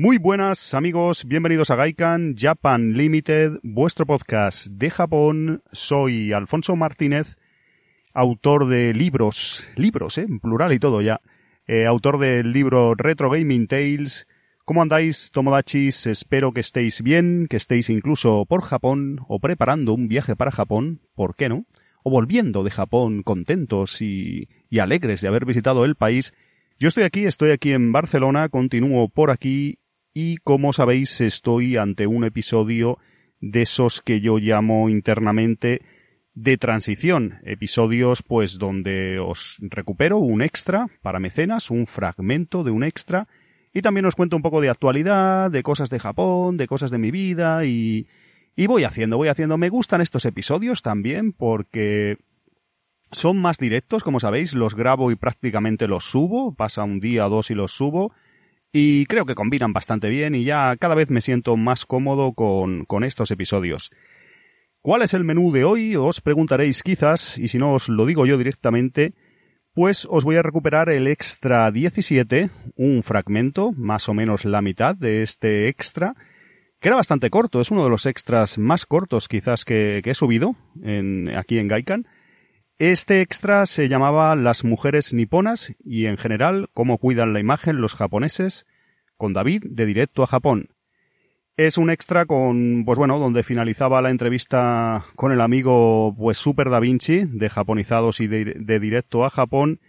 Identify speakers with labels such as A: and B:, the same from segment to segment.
A: Muy buenas amigos, bienvenidos a Gaikan Japan Limited, vuestro podcast de Japón. Soy Alfonso Martínez, autor de libros, libros, ¿eh? en plural y todo ya, eh, autor del libro Retro Gaming Tales. ¿Cómo andáis, Tomodachis? Espero que estéis bien, que estéis incluso por Japón o preparando un viaje para Japón, ¿por qué no? O volviendo de Japón contentos y, y alegres de haber visitado el país. Yo estoy aquí, estoy aquí en Barcelona, continúo por aquí y como sabéis estoy ante un episodio de esos que yo llamo internamente de transición, episodios pues donde os recupero un extra para mecenas, un fragmento de un extra y también os cuento un poco de actualidad, de cosas de Japón, de cosas de mi vida y, y voy haciendo, voy haciendo. Me gustan estos episodios también porque son más directos, como sabéis, los grabo y prácticamente los subo, pasa un día o dos y los subo y creo que combinan bastante bien y ya cada vez me siento más cómodo con, con estos episodios. ¿Cuál es el menú de hoy? Os preguntaréis quizás, y si no os lo digo yo directamente, pues os voy a recuperar el extra 17, un fragmento, más o menos la mitad de este extra, que era bastante corto, es uno de los extras más cortos quizás que, he subido aquí en Gaikan, este extra se llamaba Las mujeres niponas y en general cómo cuidan la imagen los japoneses con David de directo a Japón. Es un extra con, pues bueno, donde finalizaba la entrevista con el amigo, pues Super Da Vinci, de Japonizados y de, directo a Japón.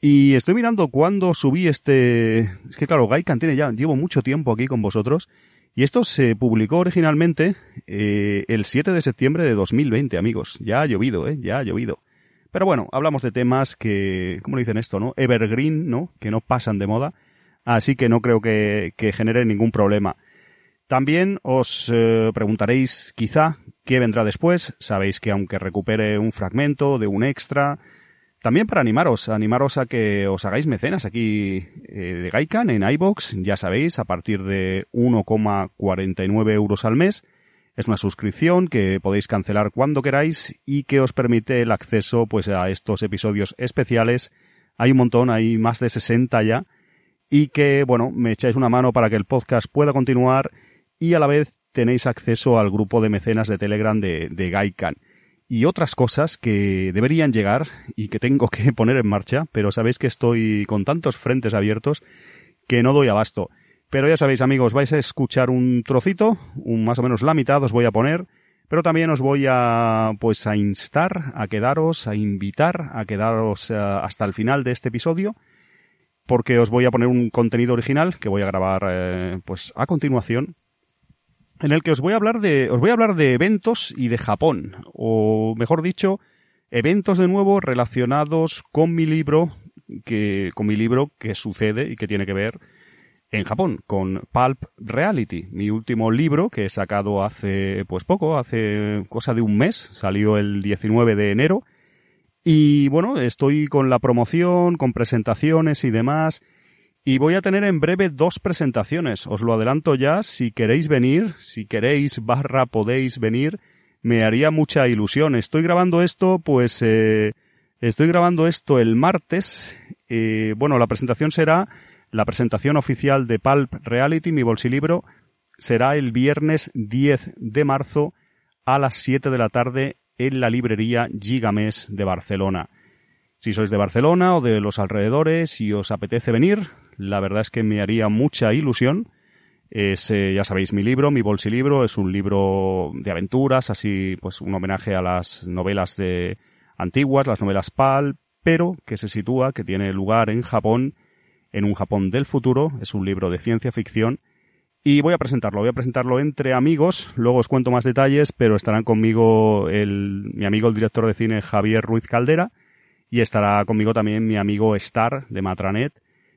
A: Y estoy mirando cuándo subí este, es que claro, Gaikan tiene ya, llevo mucho tiempo aquí con vosotros. Y esto se publicó originalmente eh, el 7 de septiembre de 2020, amigos. Ya ha llovido, ¿eh? Ya ha llovido. Pero bueno, hablamos de temas que, ¿cómo dicen esto, no? Evergreen, ¿no? Que no pasan de moda. Así que no creo que, que genere ningún problema. También os eh, preguntaréis quizá qué vendrá después. Sabéis que aunque recupere un fragmento de un extra, también para animaros, animaros a que os hagáis mecenas aquí eh, de Gaikan en iBox, ya sabéis, a partir de 1,49 euros al mes es una suscripción que podéis cancelar cuando queráis y que os permite el acceso pues a estos episodios especiales. Hay un montón, hay más de 60 ya y que, bueno, me echáis una mano para que el podcast pueda continuar y a la vez tenéis acceso al grupo de mecenas de Telegram de, de Gaikan y otras cosas que deberían llegar y que tengo que poner en marcha, pero sabéis que estoy con tantos frentes abiertos que no doy abasto. Pero ya sabéis, amigos, vais a escuchar un trocito, un más o menos la mitad os voy a poner, pero también os voy a pues a instar a quedaros, a invitar a quedaros eh, hasta el final de este episodio, porque os voy a poner un contenido original que voy a grabar eh, pues a continuación en el que os voy a hablar de os voy a hablar de eventos y de Japón, o mejor dicho, eventos de nuevo relacionados con mi libro que con mi libro que sucede y que tiene que ver en Japón con Pulp Reality, mi último libro que he sacado hace pues poco, hace cosa de un mes, salió el 19 de enero. Y bueno, estoy con la promoción, con presentaciones y demás y voy a tener en breve dos presentaciones, os lo adelanto ya, si queréis venir, si queréis barra podéis venir, me haría mucha ilusión. Estoy grabando esto pues eh, estoy grabando esto el martes, eh, bueno, la presentación será la presentación oficial de Pulp Reality, mi bolsilibro, será el viernes 10 de marzo a las 7 de la tarde en la librería Gigamés de Barcelona. Si sois de Barcelona o de los alrededores y os apetece venir, la verdad es que me haría mucha ilusión. Es, eh, ya sabéis, mi libro, mi bolsilibro, es un libro de aventuras, así pues un homenaje a las novelas de antiguas, las novelas PAL, pero que se sitúa, que tiene lugar en Japón en un Japón del futuro. Es un libro de ciencia ficción. Y voy a presentarlo, voy a presentarlo entre amigos, luego os cuento más detalles, pero estarán conmigo el, mi amigo el director de cine Javier Ruiz Caldera y estará conmigo también mi amigo Star de Matranet,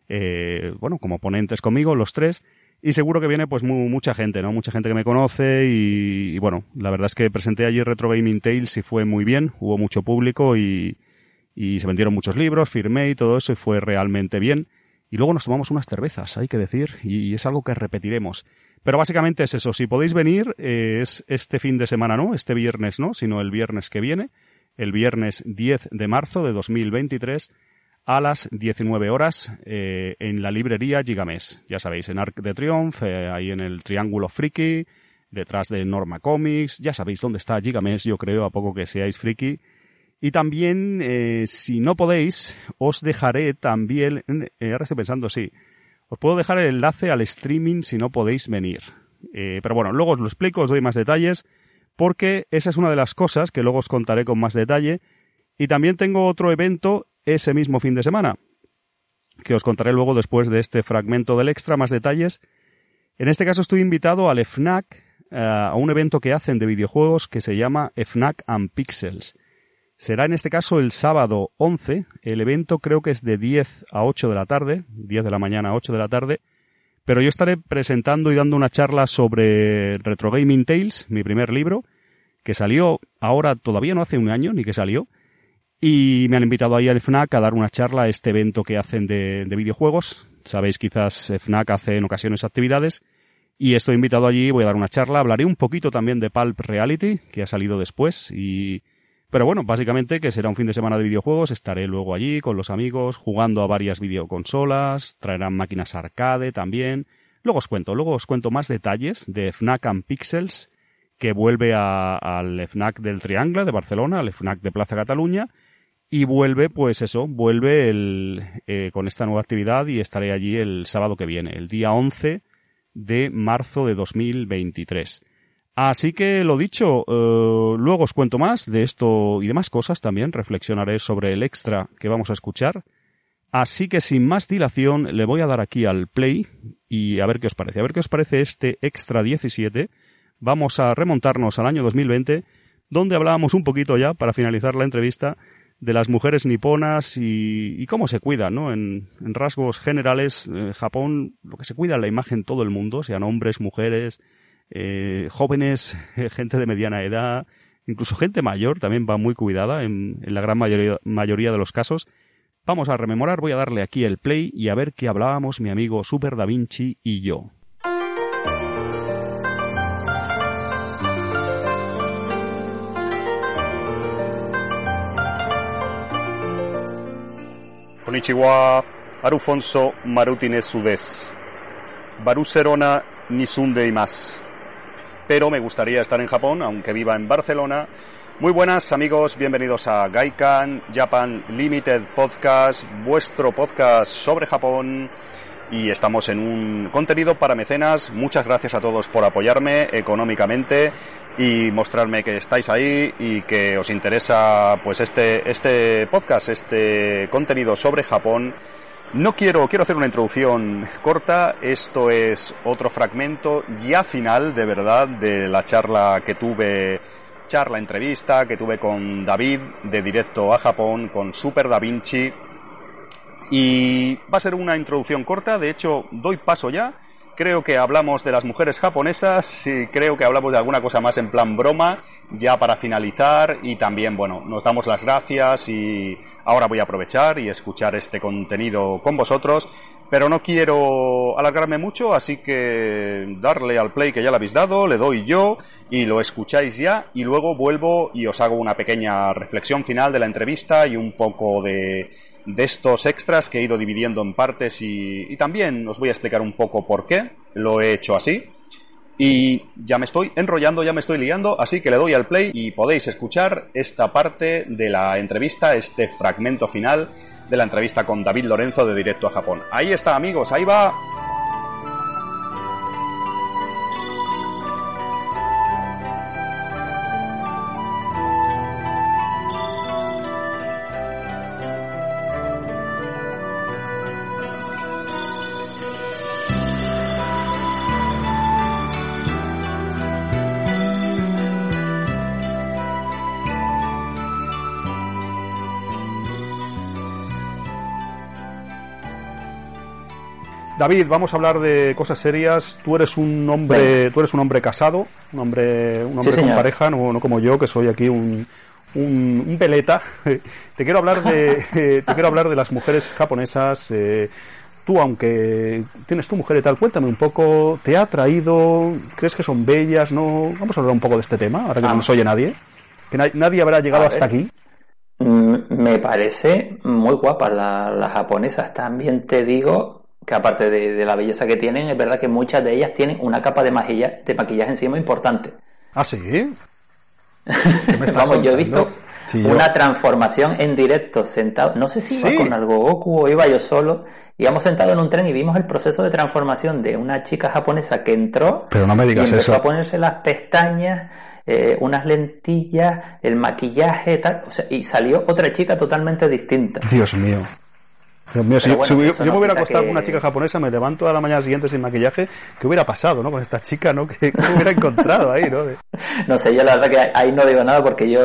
A: eh, bueno, como ponentes conmigo, los tres, y seguro que viene pues mucha gente, ¿no? Mucha gente que me conoce y, y, bueno, la verdad es que presenté allí Retro Gaming Tales y fue muy bien, hubo mucho público y, y se vendieron muchos libros, firmé y todo eso y fue realmente bien y luego nos tomamos unas cervezas, hay que decir, y es algo que repetiremos. Pero básicamente es eso, si podéis venir, eh, es este fin de semana, no, este viernes no, sino el viernes que viene, el viernes 10 de marzo de 2023, a las 19 horas eh, en la librería Gigamés. Ya sabéis, en Arc de Triumph, eh, ahí en el Triángulo Friki, detrás de Norma Comics. Ya sabéis dónde está Gigamés, yo creo, a poco que seáis friki. Y también, eh, si no podéis, os dejaré también, ahora estoy pensando, sí, os puedo dejar el enlace al streaming si no podéis venir. pero bueno, luego os lo explico, os doy más detalles, porque esa es una de las cosas que luego os contaré con más detalle. Y también tengo otro evento ese mismo fin de semana, que os contaré luego después de este fragmento del extra más detalles. En este caso estoy invitado al FNAC, eh, a un evento que hacen de videojuegos que se llama FNAC and Pixels. Será en este caso el sábado 11. El evento creo que es de 10 a 8 de la tarde, 10 de la mañana a 8 de la tarde. Pero yo estaré presentando y dando una charla sobre Retro Gaming Tales, mi primer libro, que salió ahora todavía no hace un año ni que salió, y me han invitado ahí al FNAC a dar una charla a este evento que hacen de, videojuegos. Sabéis, quizás FNAC hace en ocasiones actividades. Y estoy invitado allí, voy a dar una charla, hablaré un poquito también de Pulp Reality, que ha salido después, y... Pero bueno, básicamente que será un fin de semana de videojuegos, estaré luego allí con los amigos, jugando a varias videoconsolas, traerán máquinas arcade también. Luego os cuento, luego os cuento más detalles de FNAC and Pixels, que vuelve al FNAC del Triangle de Barcelona, al FNAC de Plaza Cataluña, y vuelve, pues eso, vuelve el, eh, con esta nueva actividad y estaré allí el sábado que viene, el día 11 de marzo de 2023. Así que lo dicho, eh, luego os cuento más de esto y demás cosas también, reflexionaré sobre el extra que vamos a escuchar. Así que sin más dilación le voy a dar aquí al play y a ver qué os parece. A ver qué os parece este extra 17. Vamos a remontarnos al año 2020, donde hablábamos un poquito ya, para finalizar la entrevista, de las mujeres niponas y, cómo se cuida, ¿no? En, rasgos generales, en Japón, lo que se cuida es la imagen todo el mundo, sean hombres, mujeres, eh, jóvenes, gente de mediana edad, incluso gente mayor también va muy cuidada en, la gran mayoría, de los casos. Vamos a rememorar, voy a darle aquí el play y a ver qué hablábamos mi amigo Super Da Vinci y yo.
B: Arufonso y más. Pero me gustaría estar en Japón, aunque viva en Barcelona. Muy buenas amigos, bienvenidos a Gaikan Japan Limited Podcast, vuestro podcast sobre Japón. Y estamos en un contenido para mecenas. Muchas gracias a todos por apoyarme económicamente y mostrarme que estáis ahí y que os interesa pues este este podcast, este contenido sobre Japón. No quiero quiero hacer una introducción corta, esto es otro fragmento ya final de verdad de la charla que tuve charla entrevista que tuve con David de directo a Japón con Super Da Vinci. Y va a ser una introducción corta, de hecho doy paso ya Creo que hablamos de las mujeres japonesas y creo que hablamos de alguna cosa más en plan broma, ya para finalizar y también, bueno, nos damos las gracias y ahora voy a aprovechar y escuchar este contenido con vosotros, pero no quiero alargarme mucho, así que darle al play que ya le habéis dado, le doy yo y lo escucháis ya y luego vuelvo y os hago una pequeña reflexión final de la entrevista y un poco de de estos extras que he ido dividiendo en partes y, también os voy a explicar un poco por qué lo he hecho así. Y ya me estoy enrollando, ya me estoy liando, así que le doy al play y podéis escuchar esta parte de la entrevista, este fragmento final de la entrevista con David Lorenzo de Directo a Japón. Ahí está amigos, ahí va
A: David, vamos a hablar de cosas serias. Tú eres un hombre, tú eres un hombre casado, un hombre, un hombre con pareja, no, como yo, que soy aquí un, un, peleta. te quiero hablar de, te quiero hablar de las mujeres japonesas. Eh, tú, aunque tienes tu mujer y tal, cuéntame un poco, ¿te ha atraído? ¿Crees que son bellas? ¿No? Vamos a hablar un poco de este tema, ahora que no nos oye nadie. Que nadie habrá llegado hasta aquí.
C: Mm, me parece muy guapa la, las japonesas. También te digo que aparte de, la belleza que tienen, es verdad que muchas de ellas tienen una capa de, maquillaje, de maquillaje encima importante.
A: ¿Ah, sí?
C: Vamos, yo he visto una transformación en directo, sentado, no sé si iba con algo Goku o iba yo solo, íbamos sentados en un tren y vimos el proceso de transformación de una chica japonesa que entró
A: Pero no me digas
C: y empezó a ponerse las pestañas, eh, unas lentillas, el maquillaje, tal, y salió otra chica totalmente distinta.
A: Dios mío. Dios mío, si, yo me hubiera acostado con una chica japonesa, me levanto a la mañana siguiente sin maquillaje, ¿qué hubiera pasado, no? Con esta chica, ¿no? ¿Qué, hubiera encontrado ahí, no?
C: no sé, yo la verdad que ahí no digo nada porque yo,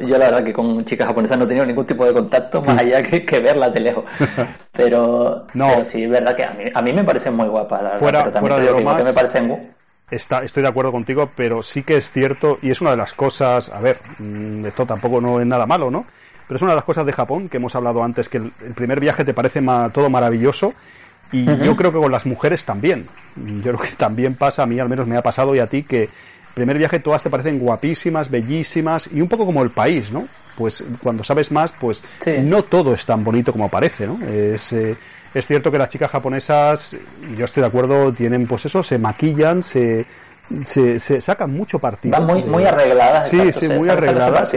C: yo la verdad que con chicas japonesas no he tenido ningún tipo de contacto más allá que, que verlas de lejos. Pero, no. sí, es verdad que a mí, a mí me parecen muy guapas, la verdad.
A: Fuera, pero
C: fuera
A: de lo
C: que me parecen
A: Está, estoy de acuerdo contigo, pero sí que es cierto, y es una de las cosas, a ver, mm, esto tampoco no es nada malo, ¿no? Pero es una de las cosas de Japón que hemos hablado antes, que el, primer viaje te parece todo maravilloso. Y yo creo que con las mujeres también. Yo creo que también pasa, a mí al menos me ha pasado y a ti, que el primer viaje todas te parecen guapísimas, bellísimas y un poco como el país, ¿no? Pues cuando sabes más, pues no todo es tan bonito como parece, ¿no? Es, eh, es cierto que las chicas japonesas, yo estoy de acuerdo, tienen pues eso, se maquillan, se, se, sacan mucho partido.
C: Van muy, muy arregladas.
A: Sí, sí, muy arregladas.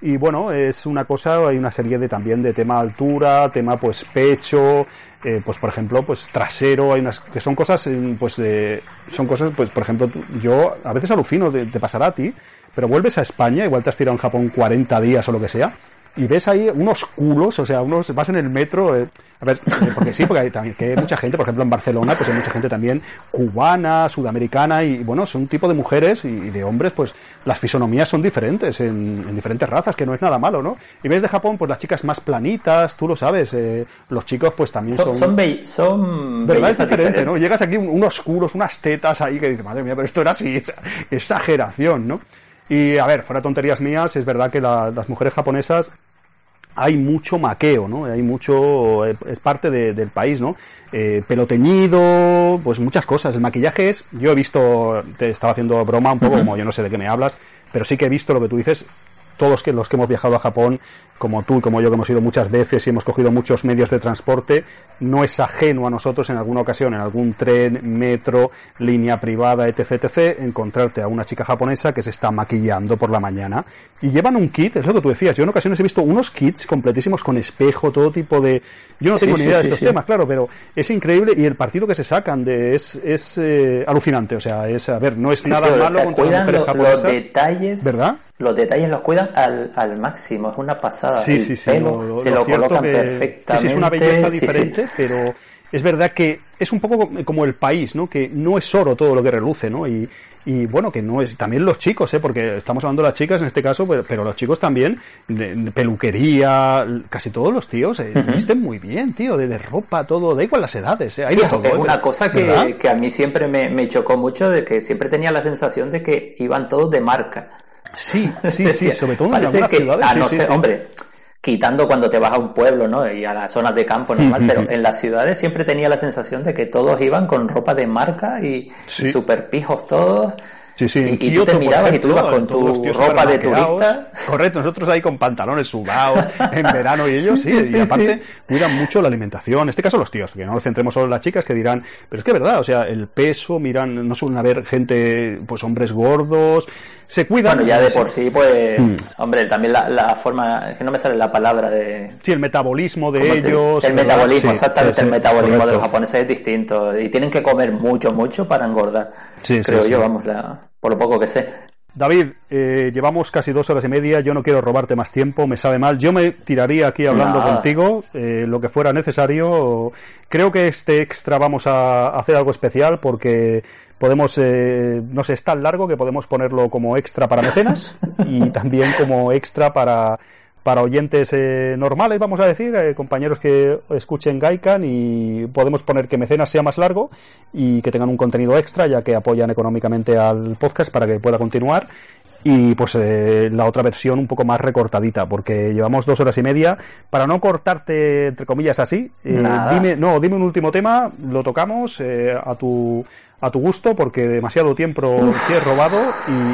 A: Y bueno, es una cosa, hay una serie de también de tema altura, tema pues pecho, eh, pues por ejemplo, pues trasero, hay unas que son cosas, eh, pues de, son cosas, pues por ejemplo, yo a veces alucino, te, te pasará a ti, pero vuelves a España, igual te has tirado en Japón 40 días o lo que sea, y ves ahí unos culos, o sea, unos, vas en el metro, eh, a ver, eh, porque sí, porque hay también que hay mucha gente, por ejemplo en Barcelona, pues hay mucha gente también cubana, sudamericana, y bueno, son un tipo de mujeres y, de hombres, pues las fisonomías son diferentes en, diferentes razas, que no es nada malo, ¿no? Y ves de Japón, pues las chicas más planitas, tú lo sabes, eh, los chicos pues también son...
C: Son, son, son
A: ¿Verdad? Es diferente, ¿no? Llegas aquí unos culos, unas tetas ahí que dices, madre mía, pero esto era así, exageración, ¿no? Y a ver, fuera tonterías mías, es verdad que las mujeres japonesas hay mucho maqueo, ¿no? Hay mucho, eh, es parte del país, ¿no? Eh, pelo teñido, pues muchas cosas. El maquillaje es, yo he visto, te estaba haciendo broma un poco, como yo no sé de qué me hablas, pero sí que he visto lo que tú dices, todos que, los que hemos viajado a Japón, como tú y como yo que hemos ido muchas veces y hemos cogido muchos medios de transporte, no es ajeno a nosotros en alguna ocasión, en algún tren, metro, línea privada, etc, etc, encontrarte a una chica japonesa que se está maquillando por la mañana y llevan un kit, es lo que tú decías, yo en ocasiones he visto unos kits completísimos con espejo, todo tipo de... Yo no tengo ni idea de estos temas, claro, pero es increíble y el partido que se sacan de es, es eh, alucinante, o sea, es, a ver, no es nada malo
C: contra las Los detalles,
A: ¿verdad?
C: Los detalles los cuidan al, al máximo, es una pasada.
A: Sí, sí, sí.
C: se lo, colocan perfectamente.
A: Sí, es una belleza diferente, pero es verdad que es un poco como el país, ¿no? Que no es oro todo lo que reluce, ¿no? Y, y bueno, que no es, también los chicos, ¿eh? Porque estamos hablando de las chicas en este caso, pero, los chicos también, de, peluquería, casi todos los tíos eh, visten muy bien, tío, de, ropa, todo, da igual las edades, ¿eh?
C: sí, es ¿eh? una cosa que, que, a mí siempre me, me chocó mucho, de que siempre tenía la sensación de que iban todos de marca.
A: Sí, sí, sí, sobre todo en algunas ciudades.
C: no sé, hombre, quitando cuando te vas a un pueblo, ¿no? Y a las zonas de campo normal, pero en las ciudades siempre tenía la sensación de que todos iban con ropa de marca y, y super pijos todos.
A: Sí, sí.
C: Y, tú te mirabas y tú ibas con tu ropa de turista.
A: Correcto, nosotros ahí con pantalones sudados en verano y ellos sí, y aparte cuidan mucho la alimentación. En este caso los tíos, que no nos centremos solo en las chicas que dirán, pero es que es verdad, o sea, el peso, miran, no suelen haber gente, pues hombres gordos, se cuidan.
C: Bueno, ya de por sí, pues, hmm. hombre, también la, la, forma, es que no me sale la palabra de...
A: Sí, el metabolismo de ellos.
C: el metabolismo, exactamente, el metabolismo de los japoneses es distinto y tienen que comer mucho, mucho para engordar. Sí, creo yo, vamos, la por lo poco que sé.
A: David, eh, llevamos casi dos horas y media, yo no quiero robarte más tiempo, me sabe mal. Yo me tiraría aquí hablando contigo, eh, lo que fuera necesario. Creo que este extra vamos a hacer algo especial porque podemos, eh, no sé, es tan largo que podemos ponerlo como extra para mecenas y también como extra para para oyentes eh, normales, vamos a decir, eh, compañeros que escuchen Gaikan y podemos poner que Mecenas sea más largo y que tengan un contenido extra, ya que apoyan económicamente al podcast para que pueda continuar. y pues eh, la otra versión un poco más recortadita, porque llevamos dos horas y media. Para no cortarte, entre comillas, así, eh, dime, no, dime un último tema, lo tocamos eh, a tu a tu gusto, porque demasiado tiempo te he robado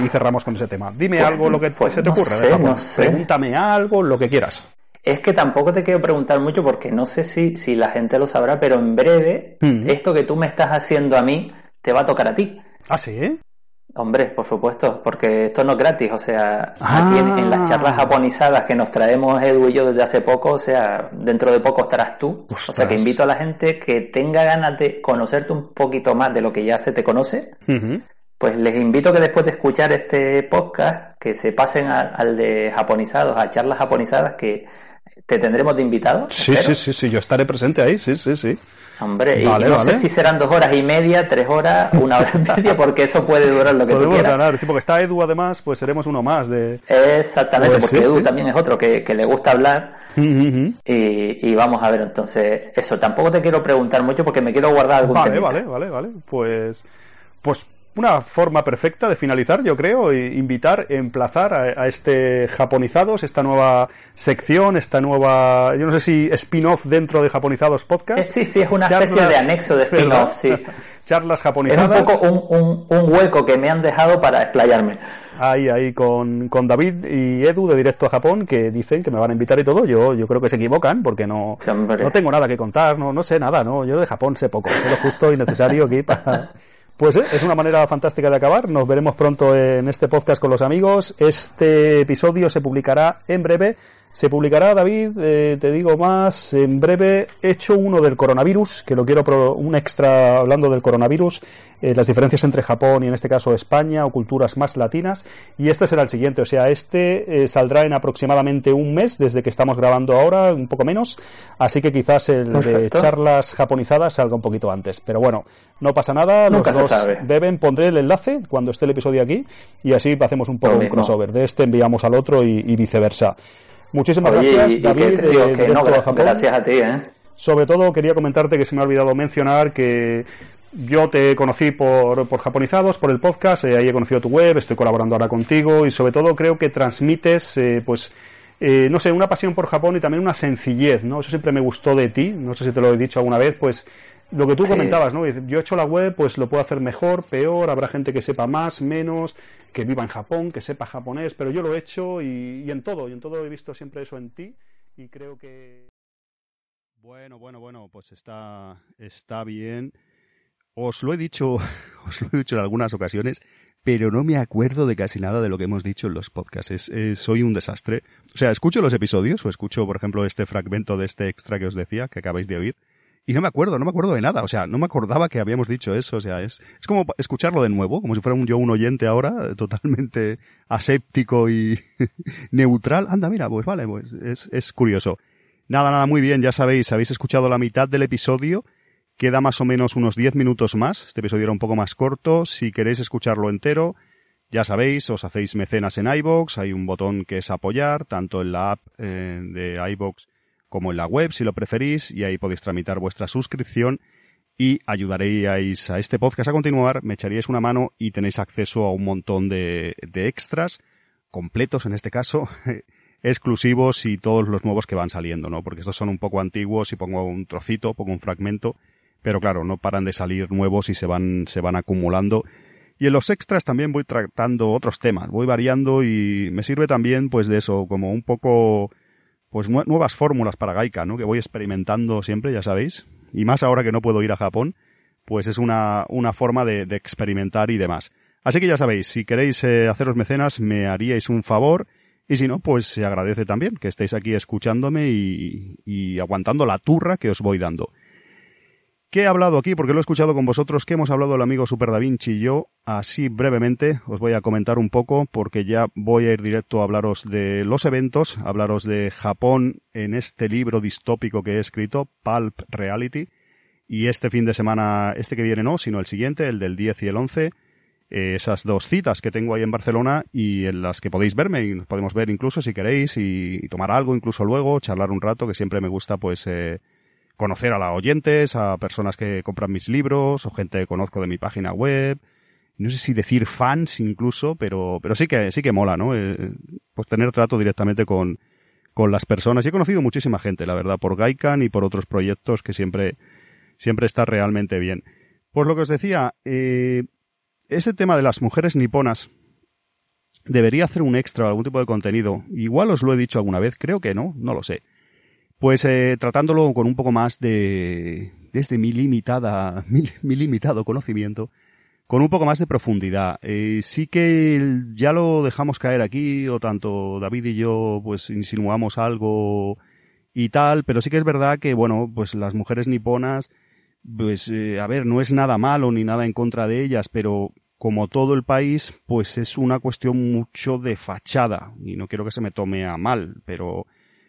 A: y, cerramos con ese tema. Dime pues, algo lo que pues se te ocurra. Pregúntame algo, lo que quieras.
C: Es que tampoco te quiero preguntar mucho porque no sé si, si la gente lo sabrá, pero en breve esto que tú me estás haciendo a mí te va a tocar a ti.
A: ¿Ah, sí?
C: Hombre, por supuesto, porque esto no es gratis, o sea, aquí en, las charlas ah. japonizadas que nos traemos Edu y yo desde hace poco, o sea, dentro de poco estarás tú, o sea, que invito a la gente que tenga ganas de conocerte un poquito más de lo que ya se te conoce, pues les invito a que después de escuchar este podcast, que se pasen al de japonizados, a charlas japonizadas, que te tendremos de invitado.
A: Sí, sí, sí, sí, yo estaré presente ahí, sí, sí, sí.
C: Hombre, y no sé si serán dos horas y media, tres horas, una hora y media, porque eso puede durar lo que tú quieras.
A: Ganar. Sí, porque está Edu además, pues seremos uno más de...
C: Exactamente, pues porque Edu también es otro que, le gusta hablar. Y, y, vamos a ver, entonces, eso, tampoco te quiero preguntar mucho porque me quiero guardar algún
A: Vale, vale, vale, vale, pues... Pues una forma perfecta de finalizar, yo creo, e invitar, emplazar a, este Japonizados, esta nueva sección, esta nueva, yo no sé si spin-off dentro de Japonizados Podcast.
C: Sí, sí, es una especie de anexo de spin-off, sí.
A: Charlas japonizadas.
C: Es un poco un, un, hueco que me han dejado para explayarme.
A: Ahí, ahí con, con, David y Edu de Directo a Japón que dicen que me van a invitar y todo. Yo, yo creo que se equivocan porque no, no tengo nada que contar, no, no sé nada, ¿no? Yo de Japón sé poco, sé lo justo y necesario aquí para, pues eh, es una manera fantástica de acabar. Nos veremos pronto en este podcast con los amigos. Este episodio se publicará en breve se publicará, David, eh, te digo más, en breve, hecho uno del coronavirus, que lo quiero, pro, un extra hablando del coronavirus, eh, las diferencias entre Japón y en este caso España o culturas más latinas, y este será el siguiente, o sea, este eh, saldrá en aproximadamente un mes desde que estamos grabando ahora, un poco menos, así que quizás el de charlas japonizadas salga un poquito antes, pero bueno, no pasa nada,
C: Nunca los dos
A: deben, pondré el enlace cuando esté el episodio aquí, y así hacemos un poco un crossover, de este enviamos al otro y viceversa. Muchísimas gracias, David.
C: gracias a ti, ¿eh?
A: Sobre todo quería comentarte que se me ha olvidado mencionar que yo te conocí por, por Japonizados, por el podcast, eh, ahí he conocido tu web, estoy colaborando ahora contigo y sobre todo creo que transmites, eh, pues, eh, no sé, una pasión por Japón y también una sencillez, ¿no? Eso siempre me gustó de ti, no sé si te lo he dicho alguna vez, pues lo que tú comentabas, ¿no? Yo he hecho la web, pues lo puedo hacer mejor, peor, habrá gente que sepa más, menos, que viva en Japón, que sepa japonés, pero yo lo he hecho y, en todo, y en todo he visto siempre eso en ti y creo que... Bueno, bueno, bueno, pues está, está bien. Os lo he dicho, os lo he dicho en algunas ocasiones, pero no me acuerdo de casi nada de lo que hemos dicho en los podcasts. soy un desastre. O sea, escucho los episodios, o escucho, por ejemplo, este fragmento de este extra que os decía, que acabáis de oír, y no me acuerdo, no me acuerdo de nada. O sea, no me acordaba que habíamos dicho eso. O sea, es, es como escucharlo de nuevo, como si fuera un yo un oyente ahora, totalmente aséptico y neutral. Anda, mira, pues vale, pues es, es curioso. Nada, nada, muy bien, ya sabéis, habéis escuchado la mitad del episodio. Queda más o menos unos 10 minutos más. Este episodio era un poco más corto. Si queréis escucharlo entero, ya sabéis, os hacéis mecenas en iBox. Hay un botón que es apoyar, tanto en la app eh, de iBox como en la web si lo preferís y ahí podéis tramitar vuestra suscripción y ayudaréis a este podcast a continuar, me echaríais una mano y tenéis acceso a un montón de, de extras completos en este caso, exclusivos y todos los nuevos que van saliendo, ¿no? Porque estos son un poco antiguos y pongo un trocito, pongo un fragmento, pero claro, no paran de salir nuevos y se van, se van acumulando. Y en los extras también voy tratando otros temas, voy variando y me sirve también pues de eso, como un poco pues nuevas fórmulas para Gaika, ¿no? Que voy experimentando siempre, ya sabéis. Y más ahora que no puedo ir a Japón, pues es una, una forma de, experimentar y demás. Así que ya sabéis, si queréis eh, haceros mecenas, me haríais un favor. Y si no, pues se agradece también que estéis aquí escuchándome y, y aguantando la turra que os voy dando. ¿Qué he hablado aquí? Porque lo he escuchado con vosotros, ¿Qué hemos hablado el amigo Super Da Vinci y yo, así brevemente, os voy a comentar un poco, porque ya voy a ir directo a hablaros de los eventos, hablaros de Japón en este libro distópico que he escrito, Pulp Reality, y este fin de semana, este que viene no, sino el siguiente, el del 10 y el 11, eh, esas dos citas que tengo ahí en Barcelona y en las que podéis verme y nos podemos ver incluso si queréis y, tomar algo incluso luego, charlar un rato, que siempre me gusta pues eh, conocer a los oyentes, a personas que compran mis libros o gente que conozco de mi página web no sé si decir fans incluso, pero, pero sí que, sí que mola, ¿no? Eh, pues tener trato directamente con, con las personas. Y he conocido muchísima gente, la verdad, por Gaikan y por otros proyectos que siempre, siempre está realmente bien. Por lo que os decía, eh, ese tema de las mujeres niponas debería hacer un extra o algún tipo de contenido. Igual os lo he dicho alguna vez, creo que no, no lo sé. Pues eh, tratándolo con un poco más de, desde mi limitada, mi limitado conocimiento, con un poco más de profundidad. Eh, sí que ya lo dejamos caer aquí, o tanto David y yo, pues insinuamos algo y tal, pero sí que es verdad que, bueno, pues las mujeres niponas, pues, eh, a ver, no es nada malo ni nada en contra de ellas, pero como todo el país, pues es una cuestión mucho de fachada, y no quiero que se me tome a mal, pero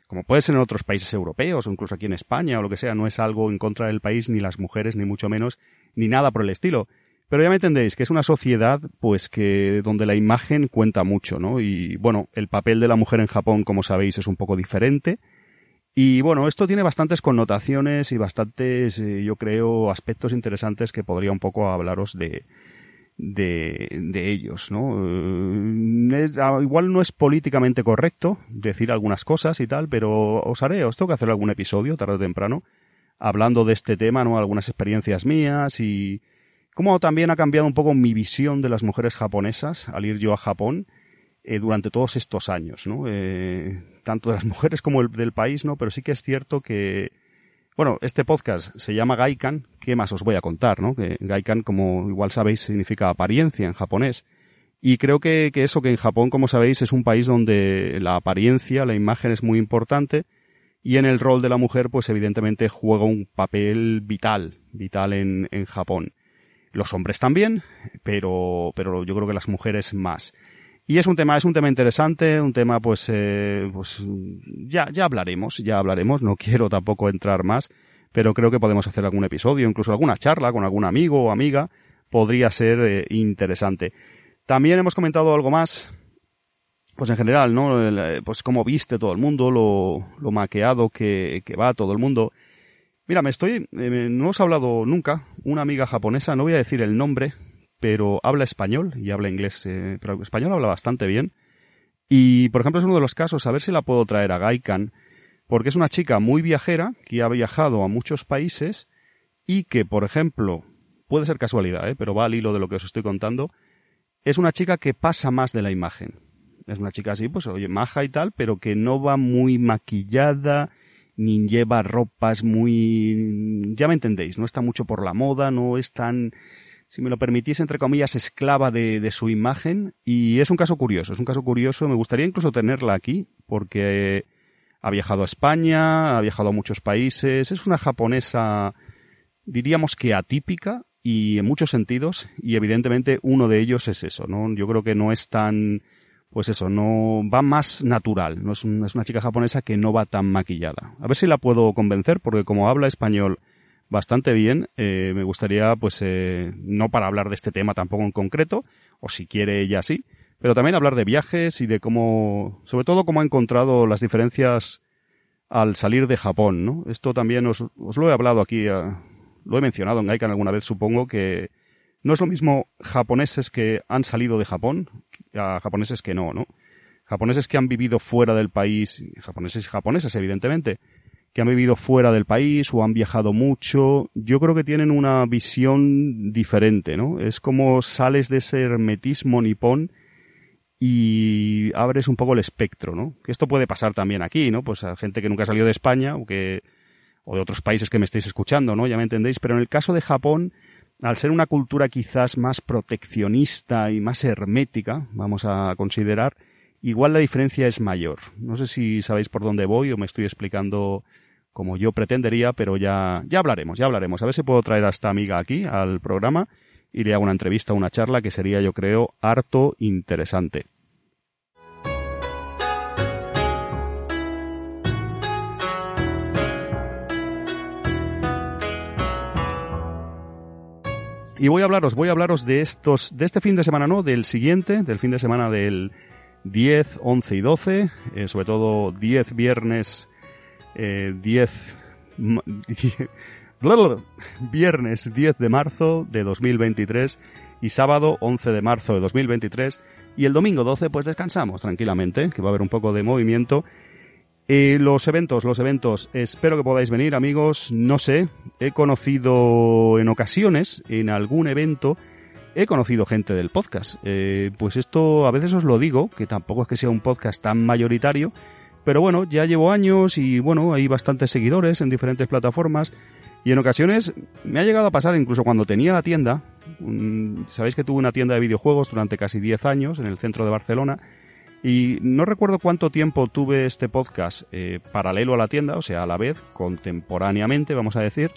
A: como puede ser en otros países europeos o incluso aquí en España o lo que sea, no es algo en contra del país, ni las mujeres, ni mucho menos, ni nada por el estilo. Pero ya me entendéis que es una sociedad, pues que donde la imagen cuenta mucho, ¿no? Y bueno, el papel de la mujer en Japón, como sabéis, es un poco diferente. Y bueno, esto tiene bastantes connotaciones y bastantes, eh, yo creo, aspectos interesantes que podría un poco hablaros de, de, de ellos, ¿no? Eh, ah, igual no es políticamente correcto decir algunas cosas y tal, pero os haré, os tengo que hacer algún episodio tarde o temprano hablando de este tema, ¿no? Algunas experiencias mías y, como también ha cambiado un poco mi visión de las mujeres japonesas al ir yo a Japón eh, durante todos estos años, ¿no? Eh, tanto de las mujeres como el, del país, ¿no? Pero sí que es cierto que, bueno, este podcast se llama Gaikan, ¿qué más os voy a contar, no? Que Gaikan, como igual sabéis, significa apariencia en japonés. Y creo que, que eso que en Japón, como sabéis, es un país donde la apariencia, la imagen es muy importante y en el rol de la mujer, pues evidentemente juega un papel vital, vital en, en Japón. Los hombres también, pero, pero yo creo que las mujeres más. Y es un tema, es un tema interesante, un tema pues, eh, pues ya, ya hablaremos, ya hablaremos, no quiero tampoco entrar más, pero creo que podemos hacer algún episodio, incluso alguna charla con algún amigo o amiga, podría ser eh, interesante. También hemos comentado algo más, pues en general, ¿no? Eh, pues cómo viste todo el mundo, lo, lo maqueado que, que va todo el mundo. Mira, me estoy, eh, no hemos hablado nunca, una amiga japonesa, no voy a decir el nombre, pero habla español y habla inglés, eh, pero español habla bastante bien. Y, por ejemplo, es uno de los casos, a ver si la puedo traer a Gaikan, porque es una chica muy viajera, que ha viajado a muchos países y que, por ejemplo, puede ser casualidad, ¿eh? pero va al hilo de lo que os estoy contando, es una chica que pasa más de la imagen. Es una chica así, pues, oye, maja y tal, pero que no va muy maquillada, ni lleva ropas muy... ya me entendéis, no está mucho por la moda, no es tan, si me lo permitís, entre comillas, esclava de, de su imagen. Y es un caso curioso, es un caso curioso. Me gustaría incluso tenerla aquí, porque ha viajado a España, ha viajado a muchos países, es una japonesa, diríamos que atípica, y en muchos sentidos, y evidentemente uno de ellos es eso, ¿no? Yo creo que no es tan pues eso, no va más natural. No es, una chica japonesa que no va tan maquillada. A ver si la puedo convencer, porque como habla español bastante bien, eh, me gustaría, pues, eh, no para hablar de este tema tampoco en concreto, o si quiere ella sí, pero también hablar de viajes y de cómo, sobre todo cómo ha encontrado las diferencias al salir de Japón, ¿no? Esto también os, os lo he hablado aquí, eh, lo he mencionado en Gaikan alguna vez, supongo que no es lo mismo japoneses que han salido de Japón a japoneses que no, ¿no? Japoneses que han vivido fuera del país, japoneses y japonesas, evidentemente, que han vivido fuera del país o han viajado mucho, yo creo que tienen una visión diferente, ¿no? Es como sales de ese hermetismo nipón y abres un poco el espectro, ¿no? Que esto puede pasar también aquí, ¿no? Pues a gente que nunca ha salido de España o que o de otros países que me estéis escuchando, ¿no? Ya me entendéis, pero en el caso de Japón al ser una cultura quizás más proteccionista y más hermética, vamos a considerar, igual la diferencia es mayor. No sé si sabéis por dónde voy o me estoy explicando como yo pretendería, pero ya, ya hablaremos, ya hablaremos. A ver si puedo traer a esta amiga aquí al programa y le hago una entrevista, una charla que sería, yo creo, harto interesante. Y voy a hablaros, voy a hablaros de estos, de este fin de semana, no, del siguiente, del fin de semana del 10, 11 y 12, eh, sobre todo 10 viernes, eh, 10, viernes 10 de marzo de 2023 y sábado 11 de marzo de 2023 y el domingo 12 pues descansamos tranquilamente, que va a haber un poco de movimiento. Eh, los eventos, los eventos, espero que podáis venir amigos, no sé, he conocido en ocasiones, en algún evento, he conocido gente del podcast. Eh, pues esto a veces os lo digo, que tampoco es que sea un podcast tan mayoritario, pero bueno, ya llevo años y bueno, hay bastantes seguidores en diferentes plataformas y en ocasiones me ha llegado a pasar, incluso cuando tenía la tienda, sabéis que tuve una tienda de videojuegos durante casi 10 años en el centro de Barcelona, y no recuerdo cuánto tiempo tuve este podcast eh, paralelo a la tienda, o sea, a la vez, contemporáneamente, vamos a decir.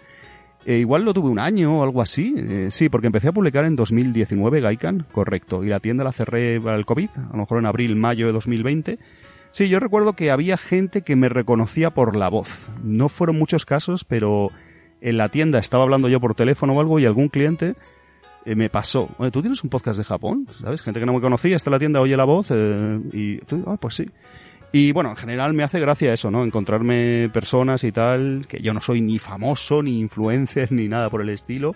A: Eh, igual lo tuve un año o algo así. Eh, sí, porque empecé a publicar en 2019 Gaikan, correcto. Y la tienda la cerré para el COVID, a lo mejor en abril, mayo de 2020. Sí, yo recuerdo que había gente que me reconocía por la voz. No fueron muchos casos, pero en la tienda estaba hablando yo por teléfono o algo y algún cliente eh, me pasó, oye, ¿tú tienes un podcast de Japón? ¿Sabes? Gente que no me conocía, está en la tienda, oye la voz eh, y tú, ah, pues sí. Y bueno, en general me hace gracia eso, ¿no? Encontrarme personas y tal, que yo no soy ni famoso, ni influencer, ni nada por el estilo,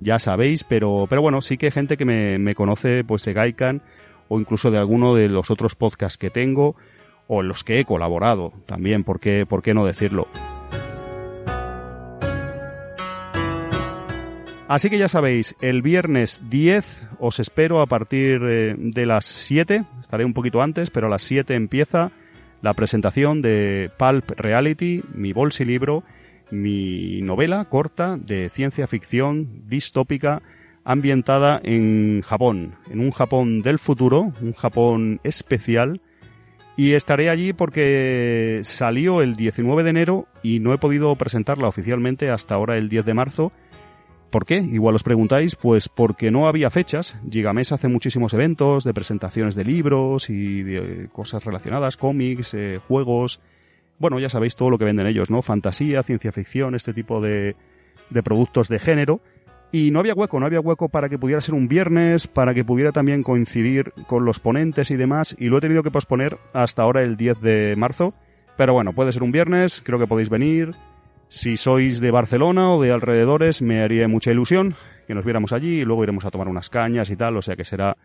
A: ya sabéis, pero, pero bueno, sí que hay gente que me, me conoce pues de Gaikan o incluso de alguno de los otros podcasts que tengo o en los que he colaborado también, ¿por qué, por qué no decirlo? Así que ya sabéis, el viernes 10 os espero a partir de, las 7, estaré un poquito antes, pero a las 7 empieza la presentación de Pulp Reality, mi bolsi libro, mi novela corta de ciencia ficción distópica ambientada en Japón, en un Japón del futuro, un Japón especial. Y estaré allí porque salió el 19 de enero y no he podido presentarla oficialmente hasta ahora el 10 de marzo ¿Por qué? Igual os preguntáis, pues porque no había fechas. Gigames hace muchísimos eventos de presentaciones de libros y de eh, cosas relacionadas, cómics, eh, juegos. Bueno, ya sabéis todo lo que venden ellos, ¿no? Fantasía, ciencia ficción, este tipo de, de productos de género. Y no había hueco, no había hueco para que pudiera ser un viernes, para que pudiera también coincidir con los ponentes y demás, y lo he tenido que posponer hasta ahora el 10 de marzo. Pero bueno, puede ser un viernes, creo que podéis venir, si sois de Barcelona o de alrededores, me haría mucha ilusión que nos viéramos allí y luego iremos a tomar unas cañas y tal, o sea que será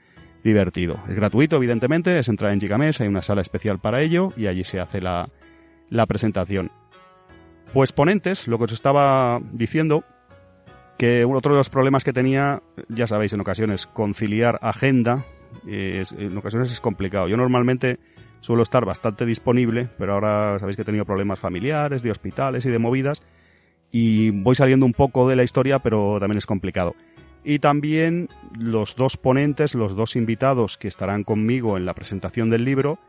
A: divertido. Es gratuito, evidentemente, es entrar en Gigamés, hay una sala especial para ello y allí se hace la, la presentación. Pues ponentes, lo que os estaba diciendo, que otro de los problemas que tenía, ya sabéis, en ocasiones conciliar agenda, en ocasiones es complicado. Yo normalmente suelo estar bastante disponible, pero ahora sabéis que he tenido problemas familiares, de hospitales y de movidas, y voy saliendo un poco de la historia, pero también es complicado. Y también los dos ponentes, los dos invitados que estarán conmigo en la presentación del libro,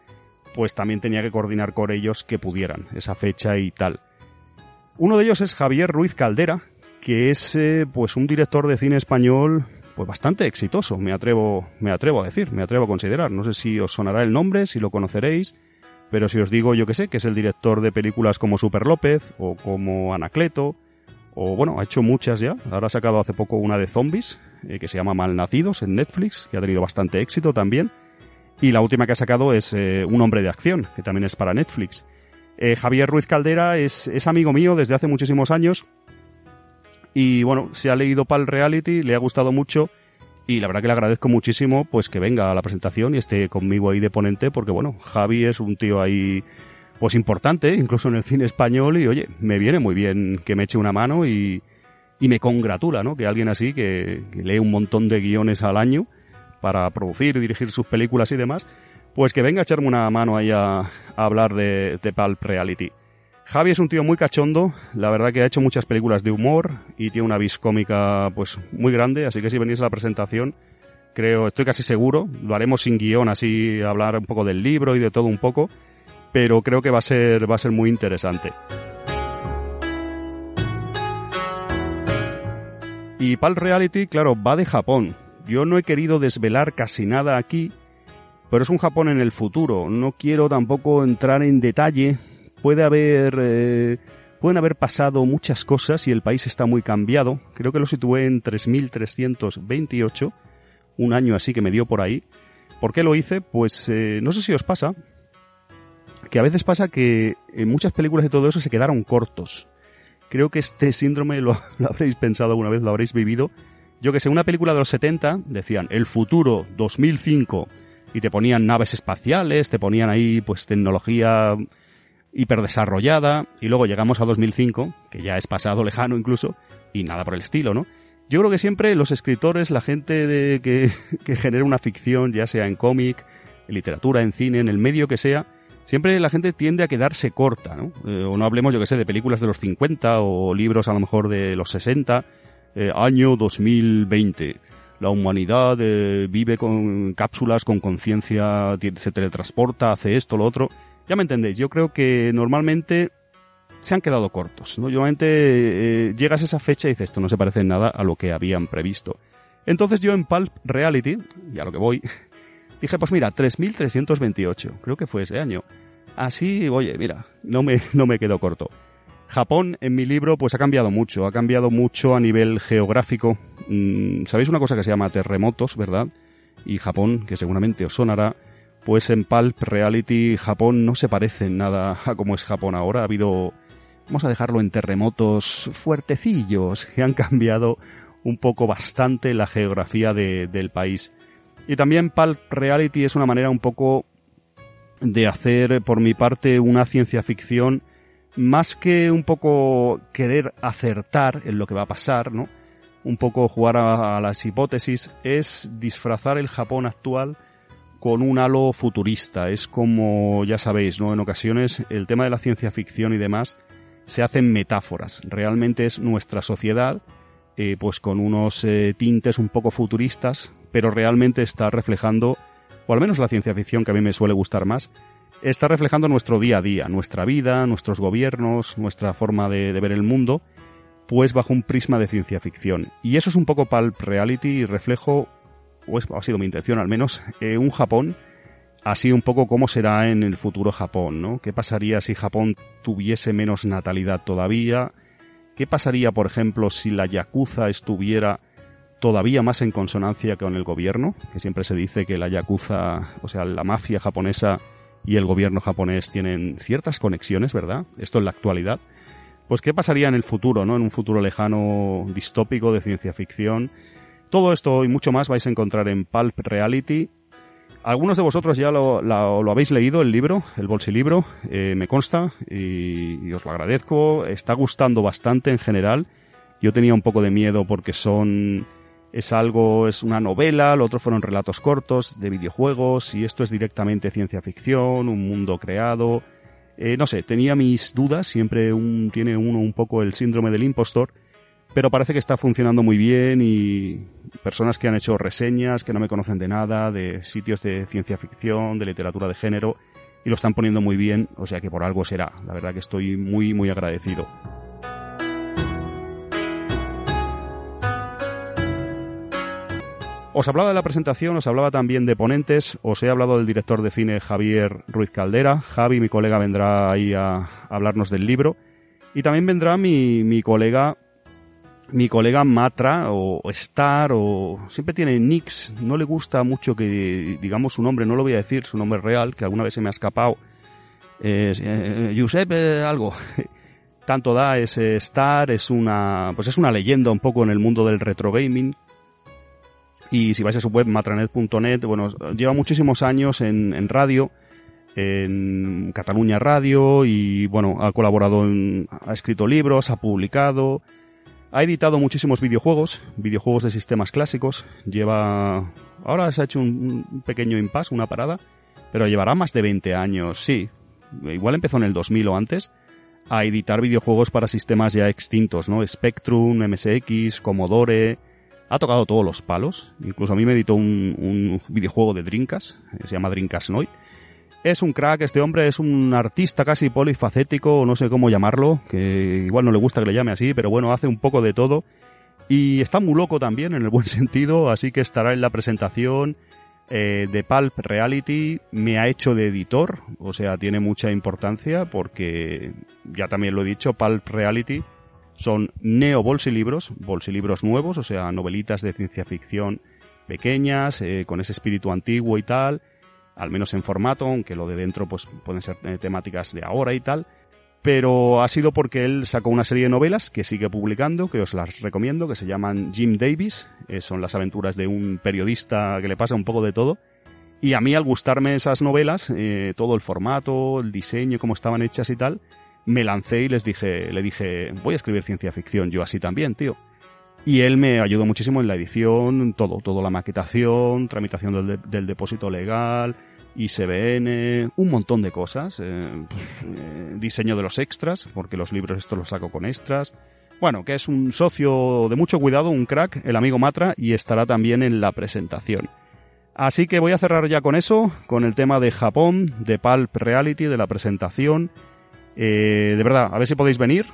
A: pues también tenía que coordinar con ellos que pudieran esa fecha y tal. Uno de ellos es Javier Ruiz Caldera, que es eh, pues un director de cine español pues bastante exitoso, me atrevo, me atrevo a decir, me atrevo a considerar. No sé si os sonará el nombre, si lo conoceréis, pero si os digo yo que sé, que es el director de películas como Super López o como Anacleto, o bueno, ha hecho muchas ya. Ahora ha sacado hace poco una de zombies, eh, que se llama Malnacidos en Netflix, que ha tenido bastante éxito también. Y la última que ha sacado es eh, Un hombre de acción, que también es para Netflix. Javier Ruiz Caldera es, es amigo mío desde hace muchísimos años y bueno, se ha leído Pal Reality, le ha gustado mucho y la verdad que le agradezco muchísimo pues que venga a la presentación y esté conmigo ahí de ponente porque bueno, Javi es un tío ahí pues importante, incluso en el cine español y oye, me viene muy bien que me eche una mano y, y me congratula, ¿no? Que alguien así que, lee un montón de guiones al año para producir y dirigir sus películas y demás, pues que venga a echarme una mano ahí a, hablar de, de Reality. Javi es un tío muy cachondo, la verdad que ha hecho muchas películas de humor y tiene una vis cómica pues muy grande, así que si venís a la presentación, creo, estoy casi seguro, lo haremos sin guion, así hablar un poco del libro y de todo un poco, pero creo que va a ser, va a ser muy interesante. Y Pal Reality, claro, va de Japón. Yo no he querido desvelar casi nada aquí, pero es un Japón en el futuro. No quiero tampoco entrar en detalle puede haber, eh, pueden haber pasado muchas cosas y el país está muy cambiado. Creo que lo situé en 3328, un año así que me dio por ahí. ¿Por qué lo hice? Pues eh, no sé si os pasa, que a veces pasa que en muchas películas de todo eso se quedaron cortos. Creo que este síndrome lo, lo habréis pensado alguna vez, lo habréis vivido, yo que sé, una película de los 70, decían el futuro 2005 y te ponían naves espaciales, te ponían ahí pues tecnología hiperdesarrollada y luego llegamos a 2005, que ya es pasado lejano incluso, y nada por el estilo, ¿no? Yo creo que siempre los escritores, la gente de, que, que genera una ficción, ya sea en cómic, en literatura, en cine, en el medio que sea, siempre la gente tiende a quedarse corta, ¿no? Eh, o no hablemos, yo que sé, de películas de los 50 o libros a lo mejor de los 60, eh, año 2020. La humanidad eh, vive con cápsulas, con conciencia, se teletransporta, hace esto, lo otro. Ya me entendéis, yo creo que normalmente se han quedado cortos. ¿no? Normalmente eh, llegas a esa fecha y dices, esto no se parece en nada a lo que habían previsto. Entonces yo en Pulp Reality, y a lo que voy, dije, pues mira, 3.328, creo que fue ese año. Así, oye, mira, no me, no me quedo corto. Japón en mi libro pues ha cambiado mucho, ha cambiado mucho a nivel geográfico. Mm, Sabéis una cosa que se llama terremotos, ¿verdad? Y Japón, que seguramente os sonará, pues en Pulp Reality Japón no se parece en nada a como es Japón ahora. Ha habido, vamos a dejarlo en terremotos fuertecillos que han cambiado un poco bastante la geografía del país. Y también Pulp Reality es una manera un poco de hacer, por mi parte, una ciencia ficción más que un poco querer acertar en lo que va a pasar, ¿no? Un poco jugar a, las hipótesis, es disfrazar el Japón actual con un halo futurista. Es como, ya sabéis, ¿no? En ocasiones el tema de la ciencia ficción y demás se hacen metáforas. Realmente es nuestra sociedad, eh, pues con unos eh, tintes un poco futuristas, pero realmente está reflejando, o al menos la ciencia ficción que a mí me suele gustar más, está reflejando nuestro día a día, nuestra vida, nuestros gobiernos, nuestra forma de, ver el mundo, pues bajo un prisma de ciencia ficción. Y eso es un poco pulp reality y reflejo, o ha sido mi intención al menos, eh, un Japón así un poco cómo será en el futuro Japón, ¿no? ¿Qué pasaría si Japón tuviese menos natalidad todavía? ¿Qué pasaría, por ejemplo, si la Yakuza estuviera todavía más en consonancia con el gobierno? Que siempre se dice que la Yakuza, o sea, la mafia japonesa y el gobierno japonés tienen ciertas conexiones, ¿verdad? Esto en la actualidad. Pues qué pasaría en el futuro, ¿no? En un futuro lejano distópico de ciencia ficción. Todo esto y mucho más vais a encontrar en Pulp Reality. Algunos de vosotros ya lo, habéis leído, el libro, el bolsilibro, eh, me consta, y, y os lo agradezco. Está gustando bastante en general. Yo tenía un poco de miedo porque son es algo, es una novela, lo otro fueron relatos cortos de videojuegos, y esto es directamente ciencia ficción, un mundo creado. Eh, no sé, tenía mis dudas, siempre un, tiene uno un poco el síndrome del impostor, pero parece que está funcionando muy bien y personas que han hecho reseñas, que no me conocen de nada, de sitios de ciencia ficción, de literatura de género, y lo están poniendo muy bien, o sea que por algo será. La verdad que estoy muy, muy agradecido. Os hablaba de la presentación, os hablaba también de ponentes, os he hablado del director de cine Javier Ruiz Caldera. Javi, mi colega, vendrá ahí a hablarnos del libro. Y también vendrá mi, mi colega mi colega Matra o Star o siempre tiene Nix, no le gusta mucho que digamos su nombre, no lo voy a decir, su nombre real, que alguna vez se me ha escapado. Eh, Giuseppe algo. Tanto da, es Star, es una pues es una leyenda un poco en el mundo del retro gaming. Y si vais a su web matranet.net, bueno, lleva muchísimos años en, radio, en Cataluña Radio y bueno, ha colaborado, ha escrito libros, ha publicado, ha editado muchísimos videojuegos, videojuegos de sistemas clásicos, lleva, ahora se ha hecho un, pequeño impasse, una parada, pero llevará más de 20 años, sí, igual empezó en el 2000 o antes, a editar videojuegos para sistemas ya extintos, ¿no? Spectrum, MSX, Commodore, ha tocado todos los palos. Incluso a mí me editó un, videojuego de Drinkas, se llama Drinkas Noy. Es un crack, este hombre es un artista casi polifacético, no sé cómo llamarlo, que igual no le gusta que le llame así, pero bueno, hace un poco de todo. Y está muy loco también, en el buen sentido, así que estará en la presentación eh, de Pulp Reality. Me ha hecho de editor, o sea, tiene mucha importancia porque, ya también lo he dicho, Pulp Reality son neo bolsilibros, bolsilibros nuevos, o sea, novelitas de ciencia ficción pequeñas, eh, con ese espíritu antiguo y tal, al menos en formato, aunque lo de dentro pues pueden ser eh, temáticas de ahora y tal. pero ha sido porque él sacó una serie de novelas que sigue publicando, que os las recomiendo, que se llaman Jim Davis, eh, son las aventuras de un periodista que le pasa un poco de todo. Y a mí al gustarme esas novelas, eh, todo el formato, el diseño, cómo estaban hechas y tal, me lancé y les dije, le dije, voy a escribir ciencia ficción, yo así también, tío. Y él me ayudó muchísimo en la edición, todo, todo la maquetación, tramitación del depósito legal, ISBN, un montón de cosas, eh, eh, diseño de los extras, porque los libros estos los saco con extras. Bueno, que es un socio de mucho cuidado, un crack, el amigo Matra, y estará también en la presentación. Así que voy a cerrar ya con eso, con el tema de Japón, de Pulp Reality, de la presentación. Eh, de verdad, a ver si podéis venir.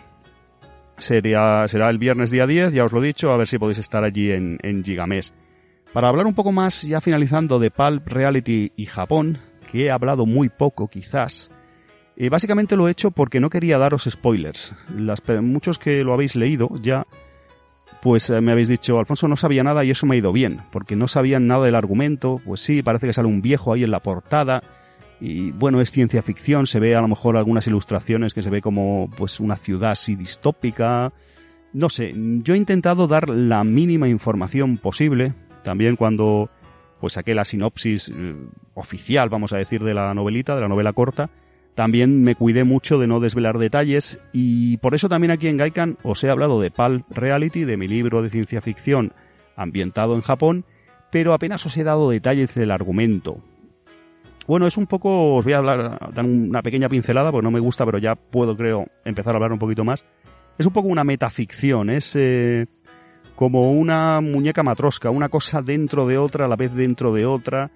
A: Sería, será el viernes día 10, ya os lo he dicho, a ver si podéis estar allí en, en. Para hablar un poco más, ya finalizando, de Pulp Reality y Japón, que he hablado muy poco quizás, eh, básicamente lo he hecho porque no quería daros spoilers. Las, muchos que lo habéis leído ya, pues eh, me habéis dicho, Alfonso no sabía nada y eso me ha ido bien, porque no sabían nada del argumento, pues sí, parece que sale un viejo ahí en la portada, y bueno, es ciencia ficción, se ve a lo mejor algunas ilustraciones que se ve como pues una ciudad así distópica, no sé, yo he intentado dar la mínima información posible, también cuando pues saqué la sinopsis eh, oficial, vamos a decir, de la novelita, de la novela corta, también me cuidé mucho de no desvelar detalles y por eso también aquí en Gaikan os he hablado de Pulp Reality, de mi libro de ciencia ficción ambientado en Japón, pero apenas os he dado detalles del argumento. Bueno, es un poco, os voy a hablar, dar una pequeña pincelada, porque no me gusta, pero ya puedo, creo, empezar a hablar un poquito más. Es un poco una metaficción, es eh, como una muñeca matrosca, una cosa dentro de otra, a la vez dentro de otra.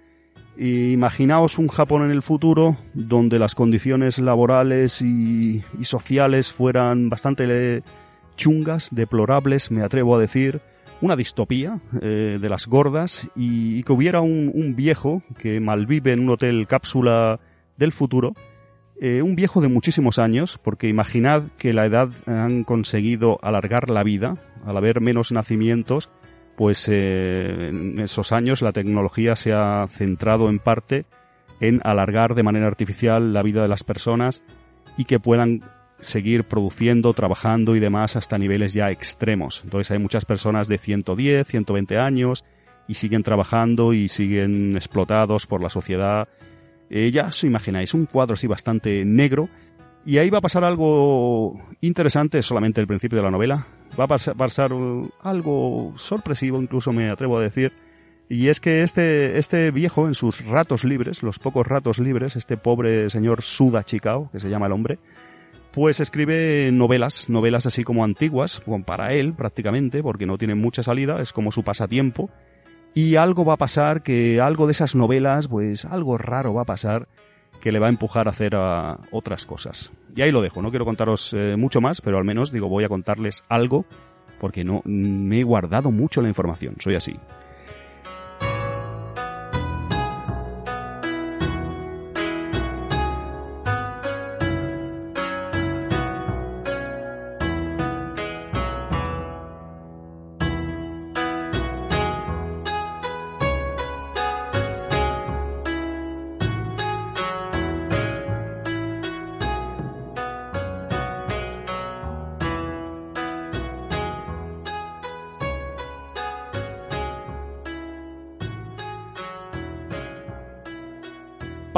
A: imaginaos un Japón en el futuro donde las condiciones laborales y, sociales fueran bastante chungas, deplorables, me atrevo a decir, una distopía eh, de las gordas y, que hubiera un, viejo que malvive en un hotel cápsula del futuro, eh, un viejo de muchísimos años, porque imaginad que la edad han conseguido alargar la vida, al haber menos nacimientos, pues eh, en esos años la tecnología se ha centrado en parte en alargar de manera artificial la vida de las personas y que puedan seguir produciendo, trabajando y demás hasta niveles ya extremos. Entonces hay muchas personas de 110, 120 años y siguen trabajando y siguen explotados por la sociedad. Eh, ya os imagináis, un cuadro así bastante negro y ahí va a pasar algo interesante, solamente el principio de la novela. Va a pasar, algo sorpresivo, incluso me atrevo a decir. Y es que este, este viejo, en sus ratos libres, los pocos ratos libres, este pobre señor Suda Chikao, que se llama el hombre, pues escribe novelas, novelas así como antiguas, para él prácticamente, porque no tiene mucha salida, es como su pasatiempo. Y algo va a pasar, que algo de esas novelas, pues algo raro va a pasar, que le va a empujar a hacer otras cosas. Y ahí lo dejo, no quiero contaros eh, mucho más, pero al menos digo, voy a contarles algo, porque no me he guardado mucho la información, soy así.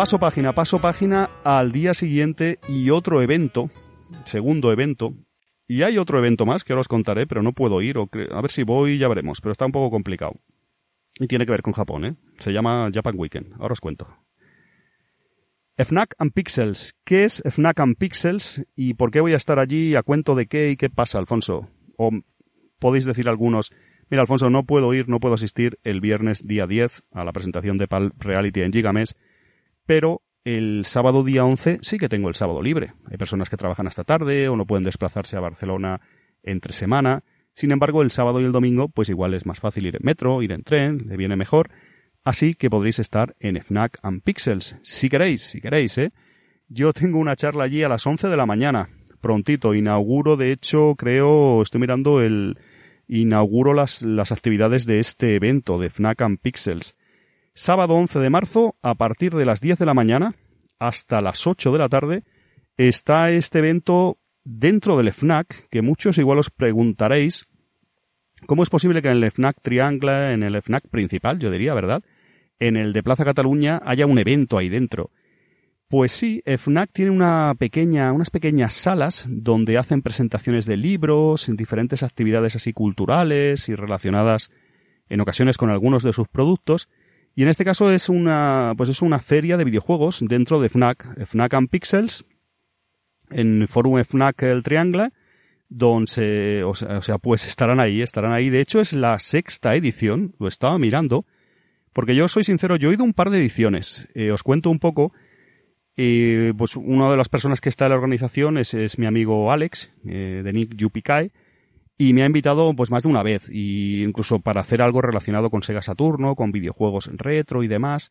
A: Paso página, paso página al día siguiente y otro evento, segundo evento. Y hay otro evento más que ahora os contaré, pero no puedo ir. O a ver si voy, ya veremos, pero está un poco complicado. Y tiene que ver con Japón, ¿eh? Se llama Japan Weekend. Ahora os cuento. FNAC and Pixels. ¿Qué es FNAC and Pixels y por qué voy a estar allí? ¿A cuento de qué y qué pasa, Alfonso? O podéis decir algunos, mira, Alfonso, no puedo ir, no puedo asistir el viernes día 10 a la presentación de PAL Reality en Gigamesh pero el sábado día 11 sí que tengo el sábado libre. Hay personas que trabajan hasta tarde o no pueden desplazarse a Barcelona entre semana. Sin embargo, el sábado y el domingo, pues igual es más fácil ir en metro, ir en tren, le viene mejor. Así que podréis estar en FNAC and Pixels, si queréis, si queréis, ¿eh? Yo tengo una charla allí a las 11 de la mañana, prontito. Inauguro, de hecho, creo, estoy mirando el, inauguro las, las actividades de este evento de FNAC and Pixels sábado 11 de marzo, a partir de las 10 de la mañana hasta las 8 de la tarde, está este evento dentro del FNAC, que muchos igual os preguntaréis, ¿cómo es posible que en el FNAC Triangle, en el FNAC principal, yo diría, ¿verdad? En el de Plaza Cataluña haya un evento ahí dentro. Pues sí, FNAC tiene una pequeña, unas pequeñas salas donde hacen presentaciones de libros, en diferentes actividades así culturales y relacionadas en ocasiones con algunos de sus productos. Y en este caso es una, pues es una feria de videojuegos dentro de FNAC, FNAC and Pixels, en Forum FNAC El Triangle, donde, o sea, o sea, pues estarán ahí, estarán ahí. De hecho, es la sexta edición, lo estaba mirando, porque yo soy sincero, yo he ido un par de ediciones. Eh, os cuento un poco. Eh, pues una de las personas que está en la organización es, es mi amigo Alex, eh, de Nick Yupikai, y me ha invitado pues más de una vez, y incluso para hacer algo relacionado con Sega Saturno, con videojuegos retro y demás.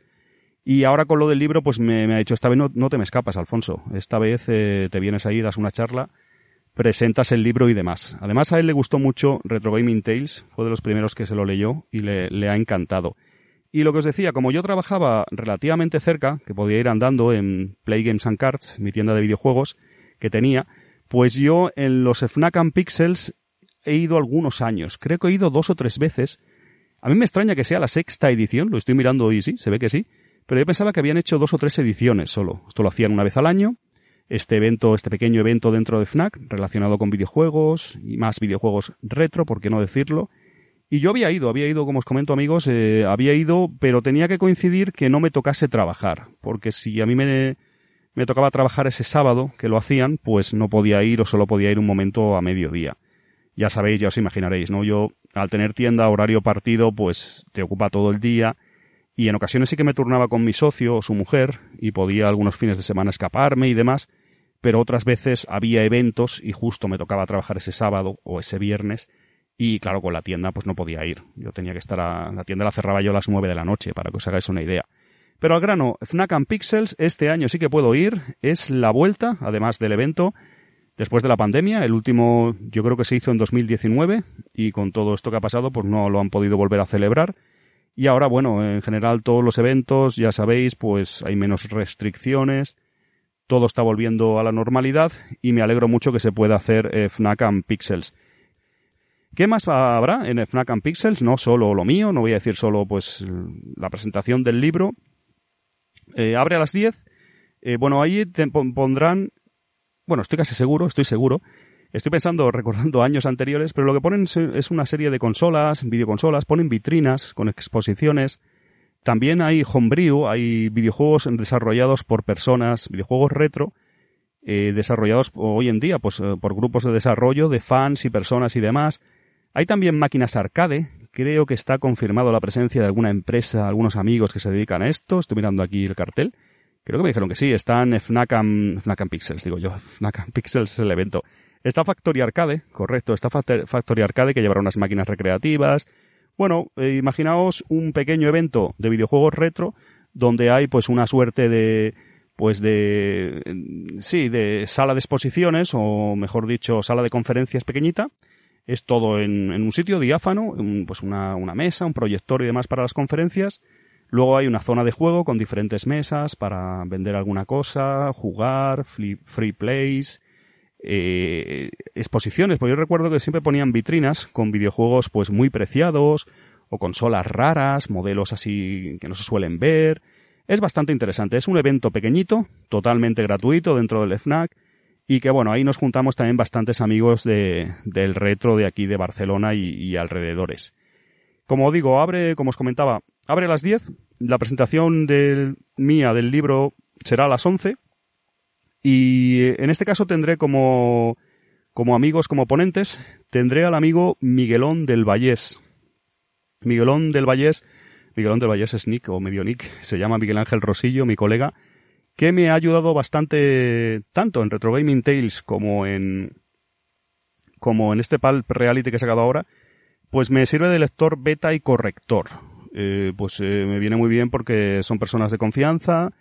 A: Y ahora con lo del libro, pues me, ha dicho, esta vez no, te me escapas, Alfonso. Esta vez eh, te vienes ahí, das una charla, presentas el libro y demás. Además, a él le gustó mucho Retro Gaming Tales, fue de los primeros que se lo leyó y le, le ha encantado. Y lo que os decía, como yo trabajaba relativamente cerca, que podía ir andando en Play Games and Cards, mi tienda de videojuegos que tenía, pues yo en los Fnac and Pixels he ido algunos años. Creo que he ido dos o tres veces. A mí me extraña que sea la sexta edición, lo estoy mirando hoy, sí, se ve que sí. Pero yo pensaba que habían hecho dos o tres ediciones solo. Esto lo hacían una vez al año. Este evento, este pequeño evento dentro de FNAC, relacionado con videojuegos y más videojuegos retro, por qué no decirlo. Y yo había ido, había ido, como os comento amigos, eh, había ido, pero tenía que coincidir que no me tocase trabajar, porque si a mí me, me tocaba trabajar ese sábado, que lo hacían, pues no podía ir o solo podía ir un momento a mediodía. Ya sabéis, ya os imaginaréis, ¿no? Yo, al tener tienda, horario partido, pues te ocupa todo el día, y en ocasiones sí que me turnaba con mi socio o su mujer, y podía algunos fines de semana escaparme y demás, pero otras veces había eventos y justo me tocaba trabajar ese sábado o ese viernes, y claro, con la tienda pues no podía ir. Yo tenía que estar a... La tienda la cerraba yo a las nueve de la noche, para que os hagáis una idea. Pero al grano, Fnac and Pixels, este año sí que puedo ir. Es la vuelta, además del evento, después de la pandemia. El último yo creo que se hizo en 2019 y con todo esto que ha pasado pues no lo han podido volver a celebrar. Y ahora, bueno, en general todos los eventos, ya sabéis, pues hay menos restricciones, todo está volviendo a la normalidad y me alegro mucho que se pueda hacer eh, Fnac and Pixels. ¿Qué más habrá en Fnac and Pixels? No solo lo mío, no voy a decir solo pues la presentación del libro. Eh, abre a las 10. Eh, bueno, ahí te pondrán, bueno, estoy casi seguro, estoy seguro. Estoy pensando, recordando años anteriores, pero lo que ponen es una serie de consolas, videoconsolas, ponen vitrinas con exposiciones. También hay homebrew, hay videojuegos desarrollados por personas, videojuegos retro, eh, desarrollados hoy en día pues, por grupos de desarrollo de fans y personas y demás. Hay también máquinas arcade. Creo que está confirmado la presencia de alguna empresa, algunos amigos que se dedican a esto. Estoy mirando aquí el cartel. Creo que me dijeron que sí. Están Fnac and, Pixels, digo yo. Fnac Pixels es el evento. Está Factory Arcade, correcto. Está Factory Arcade que llevará unas máquinas recreativas. Bueno, eh, imaginaos un pequeño evento de videojuegos retro donde hay pues una suerte de pues de sí, de sala de exposiciones o mejor dicho, sala de conferencias pequeñita es todo en, un sitio diáfano, pues una, mesa, un proyector y demás para las conferencias. Luego hay una zona de juego con diferentes mesas para vender alguna cosa, jugar, free, plays, eh, exposiciones. Porque yo recuerdo que siempre ponían vitrinas con videojuegos pues muy preciados o consolas raras, modelos así que no se suelen ver. Es bastante interesante. Es un evento pequeñito, totalmente gratuito dentro del FNAC y que bueno, ahí nos juntamos también bastantes amigos de, del retro de aquí de Barcelona y, alrededores. Como digo, abre, como os comentaba, abre a las 10, la presentación del, mía del libro será a las 11 y en este caso tendré como, como amigos, como ponentes, tendré al amigo Miguelón del Vallés. Miguelón del Vallés, Miguelón del Vallés es Nick o medio Nick, se llama Miguel Ángel Rosillo, mi colega, que me ha ayudado bastante tanto en Retro Gaming Tales como en como en este Palp Reality que he sacado ahora, pues me sirve de lector beta y corrector. Eh, pues eh, me viene muy bien porque son personas de confianza,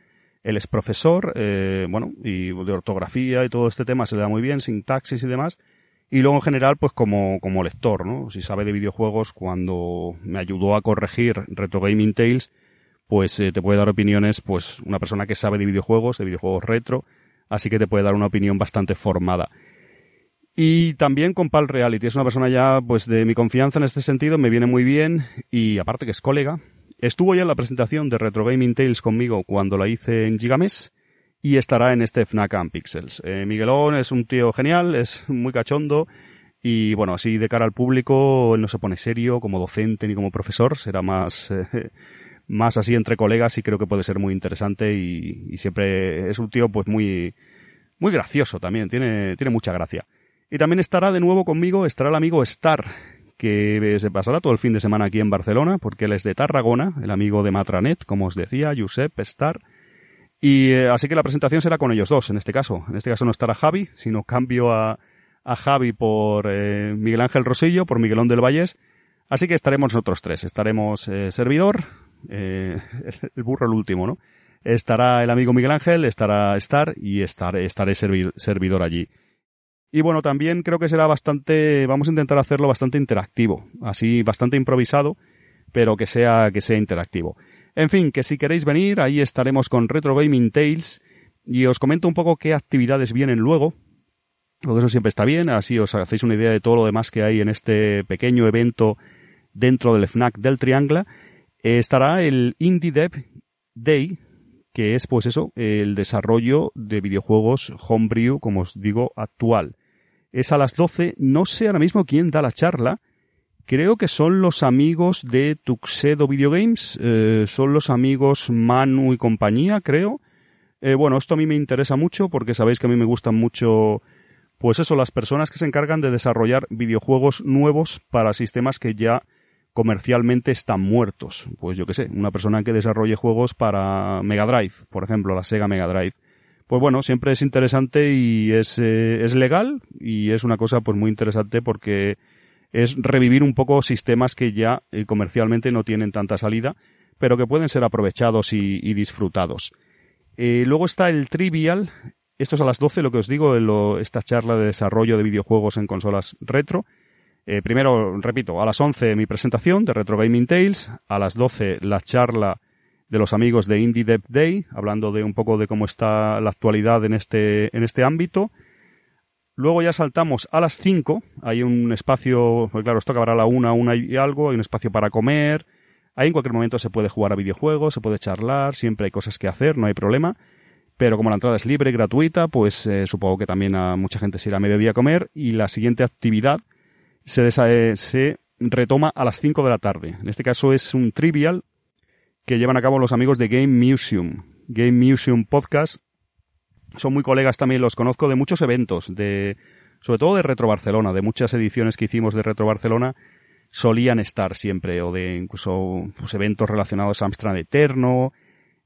A: él es profesor, eh, bueno, y de ortografía y todo este tema se le da muy bien, sintaxis y demás. Y luego en general, pues como, como lector, ¿no? Si sabe de videojuegos, cuando me ayudó a corregir Retro Gaming Tales, pues eh, te puede dar opiniones, pues una persona que sabe de videojuegos, de videojuegos retro, así que te puede dar una opinión bastante formada. Y también con Pal Reality, es una persona ya pues de mi confianza en este sentido, me viene muy bien y aparte que es colega. Estuvo ya en la presentación de Retro Gaming Tales conmigo cuando la hice en Gigames y estará en este Fnac Pixels. Eh, Miguelón es un tío genial, es muy cachondo y bueno, así de cara al público él no se pone serio como docente ni como profesor, será más eh, más así entre colegas y creo que puede ser muy interesante y, y siempre es un tío pues muy muy gracioso también, tiene tiene mucha gracia. Y también estará de nuevo conmigo, estará el amigo Star, que se pasará todo el fin de semana aquí en Barcelona, porque él es de Tarragona, el amigo de Matranet, como os decía, Josep Star. Y eh, así que la presentación será con ellos dos, en este caso. En este caso no estará Javi, sino cambio a, a Javi por eh, Miguel Ángel Rosillo, por Miguelón del Vallés. Así que estaremos nosotros tres. Estaremos eh, servidor, el burro el último, ¿no? Estará el amigo Miguel Ángel, estará Star y estaré, estaré servidor allí. Y bueno, también creo que será bastante, vamos a intentar hacerlo bastante interactivo, así bastante improvisado, pero que sea, que sea interactivo. En fin, que si queréis venir, ahí estaremos con Retro Gaming Tales y os comento un poco qué actividades vienen luego, porque eso siempre está bien, así os hacéis una idea de todo lo demás que hay en este pequeño evento dentro del FNAC del Triangla. estará el Indie Dev Day, que es pues eso, el desarrollo de videojuegos homebrew, como os digo, actual. Es a las 12, no sé ahora mismo quién da la charla, creo que son los amigos de Tuxedo Video Games, eh, son los amigos Manu y compañía, creo. Eh, bueno, esto a mí me interesa mucho porque sabéis que a mí me gustan mucho, pues eso, las personas que se encargan de desarrollar videojuegos nuevos para sistemas que ya comercialmente están muertos. Pues yo qué sé, una persona que desarrolle juegos para Mega Drive, por ejemplo, la Sega Mega Drive. Pues bueno, siempre es interesante y es, eh, es legal y es una cosa pues muy interesante porque es revivir un poco sistemas que ya eh, comercialmente no tienen tanta salida, pero que pueden ser aprovechados y, disfrutados. Eh, luego está el Trivial, esto es a las 12, lo que os digo, esta charla de desarrollo de videojuegos en consolas retro, eh, primero, repito, a las 11 mi presentación de Retro Gaming Tales, a las 12 la charla de los amigos de Indie Dev Day, hablando de un poco de cómo está la actualidad en este, en este ámbito. Luego ya saltamos a las 5, hay un espacio, pues claro, esto acabará a la 1, una y algo, hay un espacio para comer, ahí en cualquier momento se puede jugar a videojuegos, se puede charlar, siempre hay cosas que hacer, no hay problema. Pero como la entrada es libre gratuita, pues eh, supongo que también a mucha gente se irá a mediodía a comer. Y la siguiente actividad se, se retoma a las 5 de la tarde. En este caso es un trivial que llevan a cabo los amigos de Game Museum. Game Museum Podcast. Son muy colegas también, los conozco de muchos eventos, de, sobre todo de Retro Barcelona, de muchas ediciones que hicimos de Retro Barcelona, solían estar siempre, o de incluso pues, eventos relacionados a Amstrad Eterno,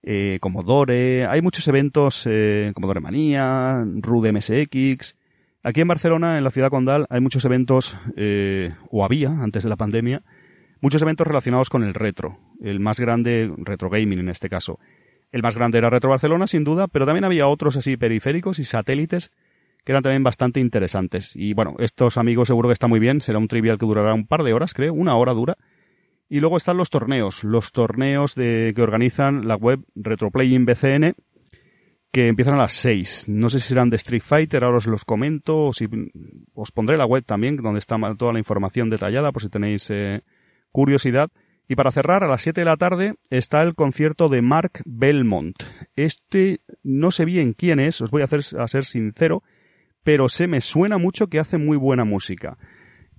A: eh, Commodore, hay muchos eventos, eh, Commodore Manía, Rude MSX, Aquí en Barcelona, en la ciudad condal, hay muchos eventos, eh, o había antes de la pandemia, muchos eventos relacionados con el retro. El más grande, retro gaming en este caso. El más grande era Retro Barcelona, sin duda, pero también había otros así periféricos y satélites que eran también bastante interesantes. Y bueno, estos amigos seguro que está muy bien, será un trivial que durará un par de horas, creo, una hora dura. Y luego están los torneos, los torneos de, que organizan la web Retroplaying BCN, que empiezan a las 6. No sé si serán de Street Fighter, ahora os los comento, o si os pondré la web también, donde está toda la información detallada, por si tenéis eh, curiosidad. Y para cerrar, a las 7 de la tarde está el concierto de Mark Belmont. Este no sé bien quién es, os voy a, hacer, a ser sincero, pero se me suena mucho que hace muy buena música.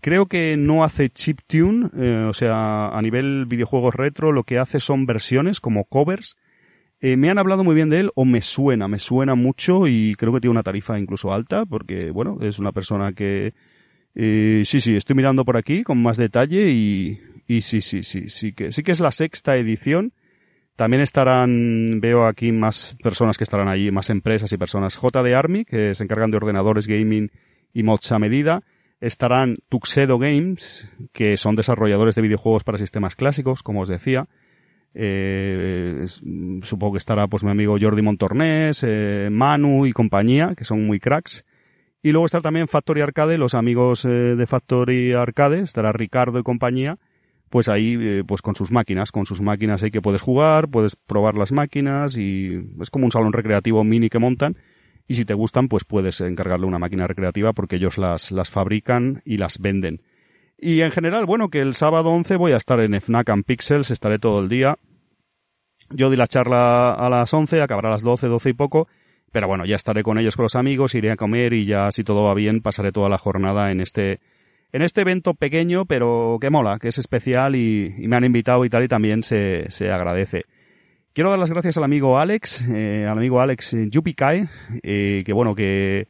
A: Creo que no hace chiptune, eh, o sea, a nivel videojuegos retro, lo que hace son versiones como covers eh, me han hablado muy bien de él o me suena, me suena mucho y creo que tiene una tarifa incluso alta porque, bueno, es una persona que... Eh, sí, sí, estoy mirando por aquí con más detalle y, y sí, sí, sí, sí que, sí que es la sexta edición. También estarán, veo aquí más personas que estarán allí, más empresas y personas. JD Army, que se encargan de ordenadores gaming y mods a medida. Estarán Tuxedo Games, que son desarrolladores de videojuegos para sistemas clásicos, como os decía. Eh, supongo que estará pues mi amigo Jordi Montornés, eh, Manu y compañía, que son muy cracks. Y luego estará también Factory Arcade, los amigos eh, de Factory Arcade, estará Ricardo y compañía, pues ahí eh, pues con sus máquinas, con sus máquinas ahí que puedes jugar, puedes probar las máquinas y es como un salón recreativo mini que montan y si te gustan, pues puedes encargarle una máquina recreativa porque ellos las, las fabrican y las venden. Y en general, bueno, que el sábado 11 voy a estar en FNAC and Pixels, estaré todo el día. Yo di la charla a las 11, acabará a las 12, 12 y poco, pero bueno, ya estaré con ellos, con los amigos, iré a comer y ya si todo va bien pasaré toda la jornada en este, en este evento pequeño, pero que mola, que es especial y, me han invitado y tal y también se, se agradece. Quiero dar las gracias al amigo Alex, eh, al amigo Alex Yupikai, eh, que bueno, que,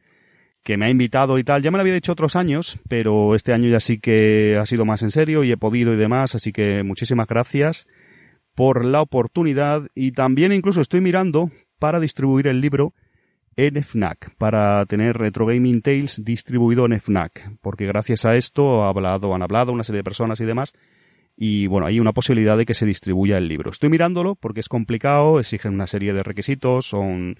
A: que me ha invitado y tal. Ya me lo había dicho otros años, pero este año ya sí que ha sido más en serio y he podido y demás, así que muchísimas gracias por la oportunidad y también incluso estoy mirando para distribuir el libro en FNAC, para tener Retro Gaming Tales distribuido en FNAC, porque gracias a esto ha hablado, han hablado una serie de personas y demás y bueno, hay una posibilidad de que se distribuya el libro. Estoy mirándolo porque es complicado, exigen una serie de requisitos, son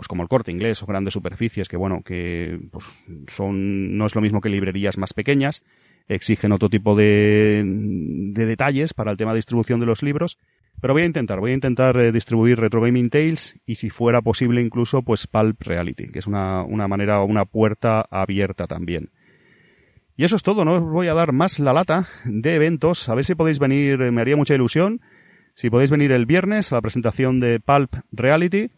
A: pues como el corte inglés o grandes superficies que bueno, que pues son no es lo mismo que librerías más pequeñas, exigen otro tipo de, de detalles para el tema de distribución de los libros, pero voy a intentar, voy a intentar eh, distribuir Retro Gaming Tales y si fuera posible incluso pues Pulp Reality, que es una, una manera, una puerta abierta también. Y eso es todo, no os voy a dar más la lata de eventos. A ver si podéis venir, eh, me haría mucha ilusión. Si podéis venir el viernes a la presentación de Pulp Reality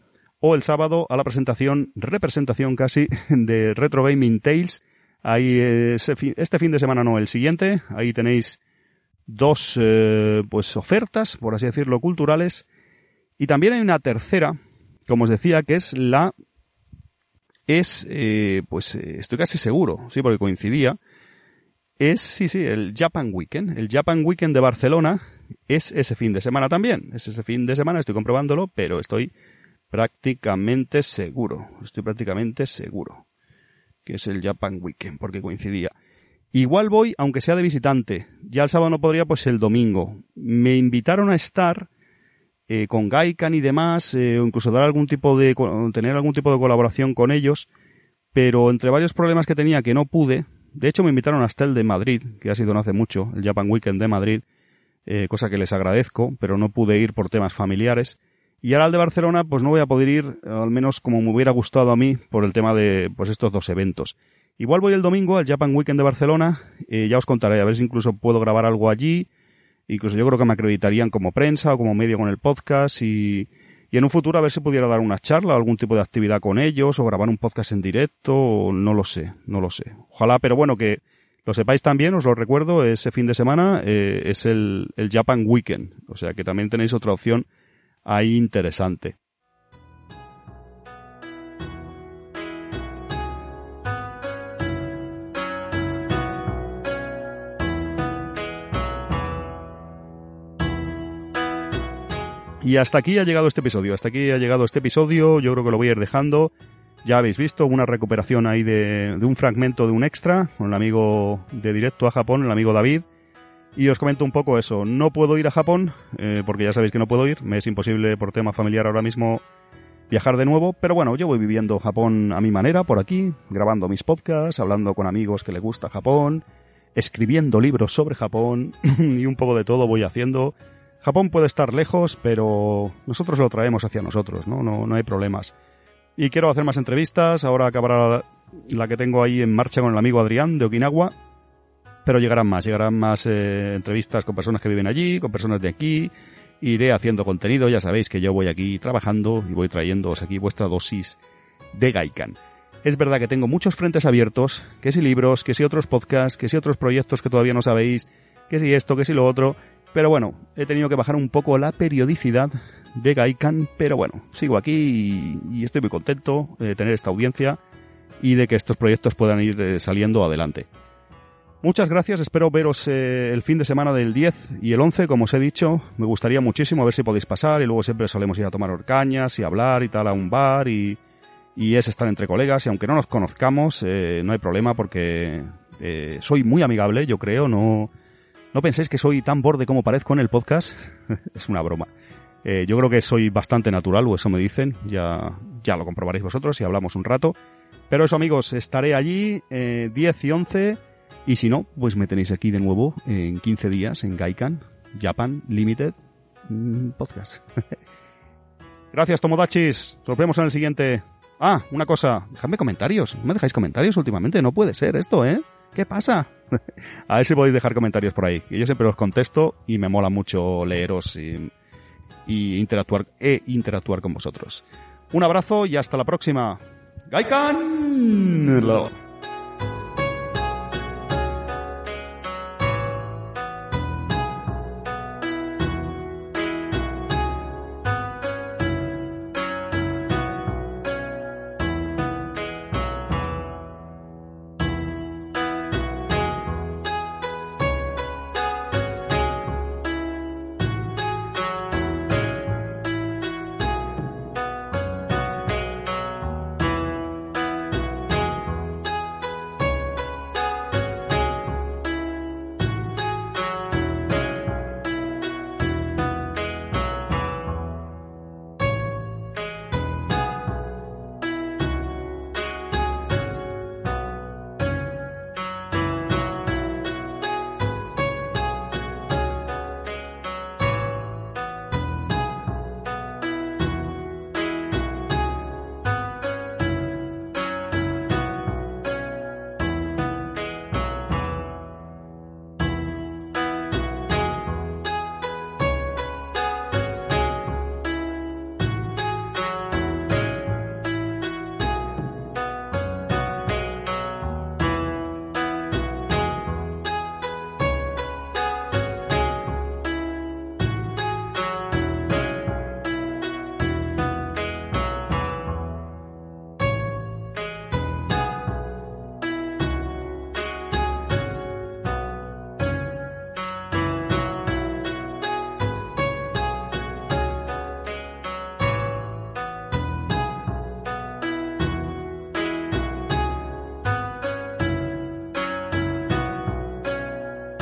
A: o el sábado a la presentación, representación casi, de Retro Gaming Tales. Ahí, este fin de semana no, el siguiente. Ahí tenéis dos, eh, pues, ofertas, por así decirlo, culturales. Y también hay una tercera, como os decía, que es la, es, eh, pues, estoy casi seguro, sí, porque coincidía, es, sí, sí, el Japan Weekend. El Japan Weekend de Barcelona es ese fin de semana también. Es ese fin de semana, estoy comprobándolo, pero estoy prácticamente seguro. Estoy prácticamente seguro que es el Japan Weekend, porque coincidía. Igual voy, aunque sea de visitante. Ya el sábado no podría, pues el domingo. Me invitaron a estar eh, con Gaikan y demás, eh, o incluso dar algún tipo de, tener algún tipo de colaboración con ellos, pero entre varios problemas que tenía que no pude, de hecho, me invitaron hasta el de Madrid, que ha sido no hace mucho, el Japan Weekend de Madrid, eh, cosa que les agradezco, pero no pude ir por temas familiares. Y ahora al de Barcelona, pues no voy a poder ir, al menos como me hubiera gustado a mí, por el tema de pues estos dos eventos. Igual voy el domingo al Japan Weekend de Barcelona, eh, ya os contaré, a ver si incluso puedo grabar algo allí, incluso yo creo que me acreditarían como prensa o como medio con el podcast y, y en un futuro a ver si pudiera dar una charla o algún tipo de actividad con ellos o grabar un podcast en directo, o no lo sé, no lo sé. Ojalá, pero bueno, que lo sepáis también, os lo recuerdo, ese fin de semana eh, es el, el Japan Weekend, o sea que también tenéis otra opción ahí interesante. Y hasta aquí ha llegado este episodio. Hasta aquí ha llegado este episodio. Yo creo que lo voy a ir dejando. Ya habéis visto una recuperación ahí de, un fragmento de un extra con el amigo de directo a Japón, el amigo David. Y os comento un poco eso. No puedo ir a Japón, eh, porque ya sabéis que no puedo ir. Me es imposible por tema familiar ahora mismo viajar de nuevo. Pero bueno, yo voy viviendo Japón a mi manera, por aquí, grabando mis podcasts, hablando con amigos que le gusta Japón, escribiendo libros sobre Japón y un poco de todo voy haciendo. Japón puede estar lejos, pero nosotros lo traemos hacia nosotros, ¿no? No, no hay problemas. Y quiero hacer más entrevistas, ahora acabará la que tengo ahí en marcha con el amigo Adrián de Okinawa, pero llegarán más, llegarán más eh, entrevistas con personas que viven allí, con personas de aquí, iré haciendo contenido, ya sabéis que yo voy aquí trabajando y voy trayéndoos aquí vuestra dosis de Gaikan. Es verdad que tengo muchos frentes abiertos, que si libros, que si otros podcasts, que si otros proyectos que todavía no sabéis, que si esto, que si lo otro, pero bueno, he tenido que bajar un poco la periodicidad de Gaikan, pero bueno, sigo aquí y, estoy muy contento de tener esta audiencia y de que estos proyectos puedan ir eh, saliendo adelante. Muchas gracias, espero veros eh, el fin de semana del 10 y el 11, como os he dicho, me gustaría muchísimo a ver si podéis pasar y luego siempre solemos ir a tomar horcañas y hablar y tal a un bar y, es estar entre colegas y aunque no nos conozcamos, eh, no hay problema porque soy muy amigable, yo creo, no, no penséis que soy tan borde como parezco en el podcast. es una broma. Eh, yo creo que soy bastante natural, o eso me dicen. Ya, ya lo comprobaréis vosotros si hablamos un rato. Pero eso, amigos, estaré allí eh, 10 y 11. Y si no, pues me tenéis aquí de nuevo en 15 días en Gaikan, Japan Limited mm, Podcast. Gracias, Tomodachis. Nos vemos en el siguiente. Ah, una cosa, dejadme comentarios. ¿No me dejáis comentarios últimamente? No puede ser esto, ¿eh? ¿Qué pasa? a ver si podéis dejar comentarios por ahí. Yo siempre los contesto y me mola mucho leeros y, y interactuar, e interactuar con vosotros. Un abrazo y hasta la próxima. ¡Gaikan!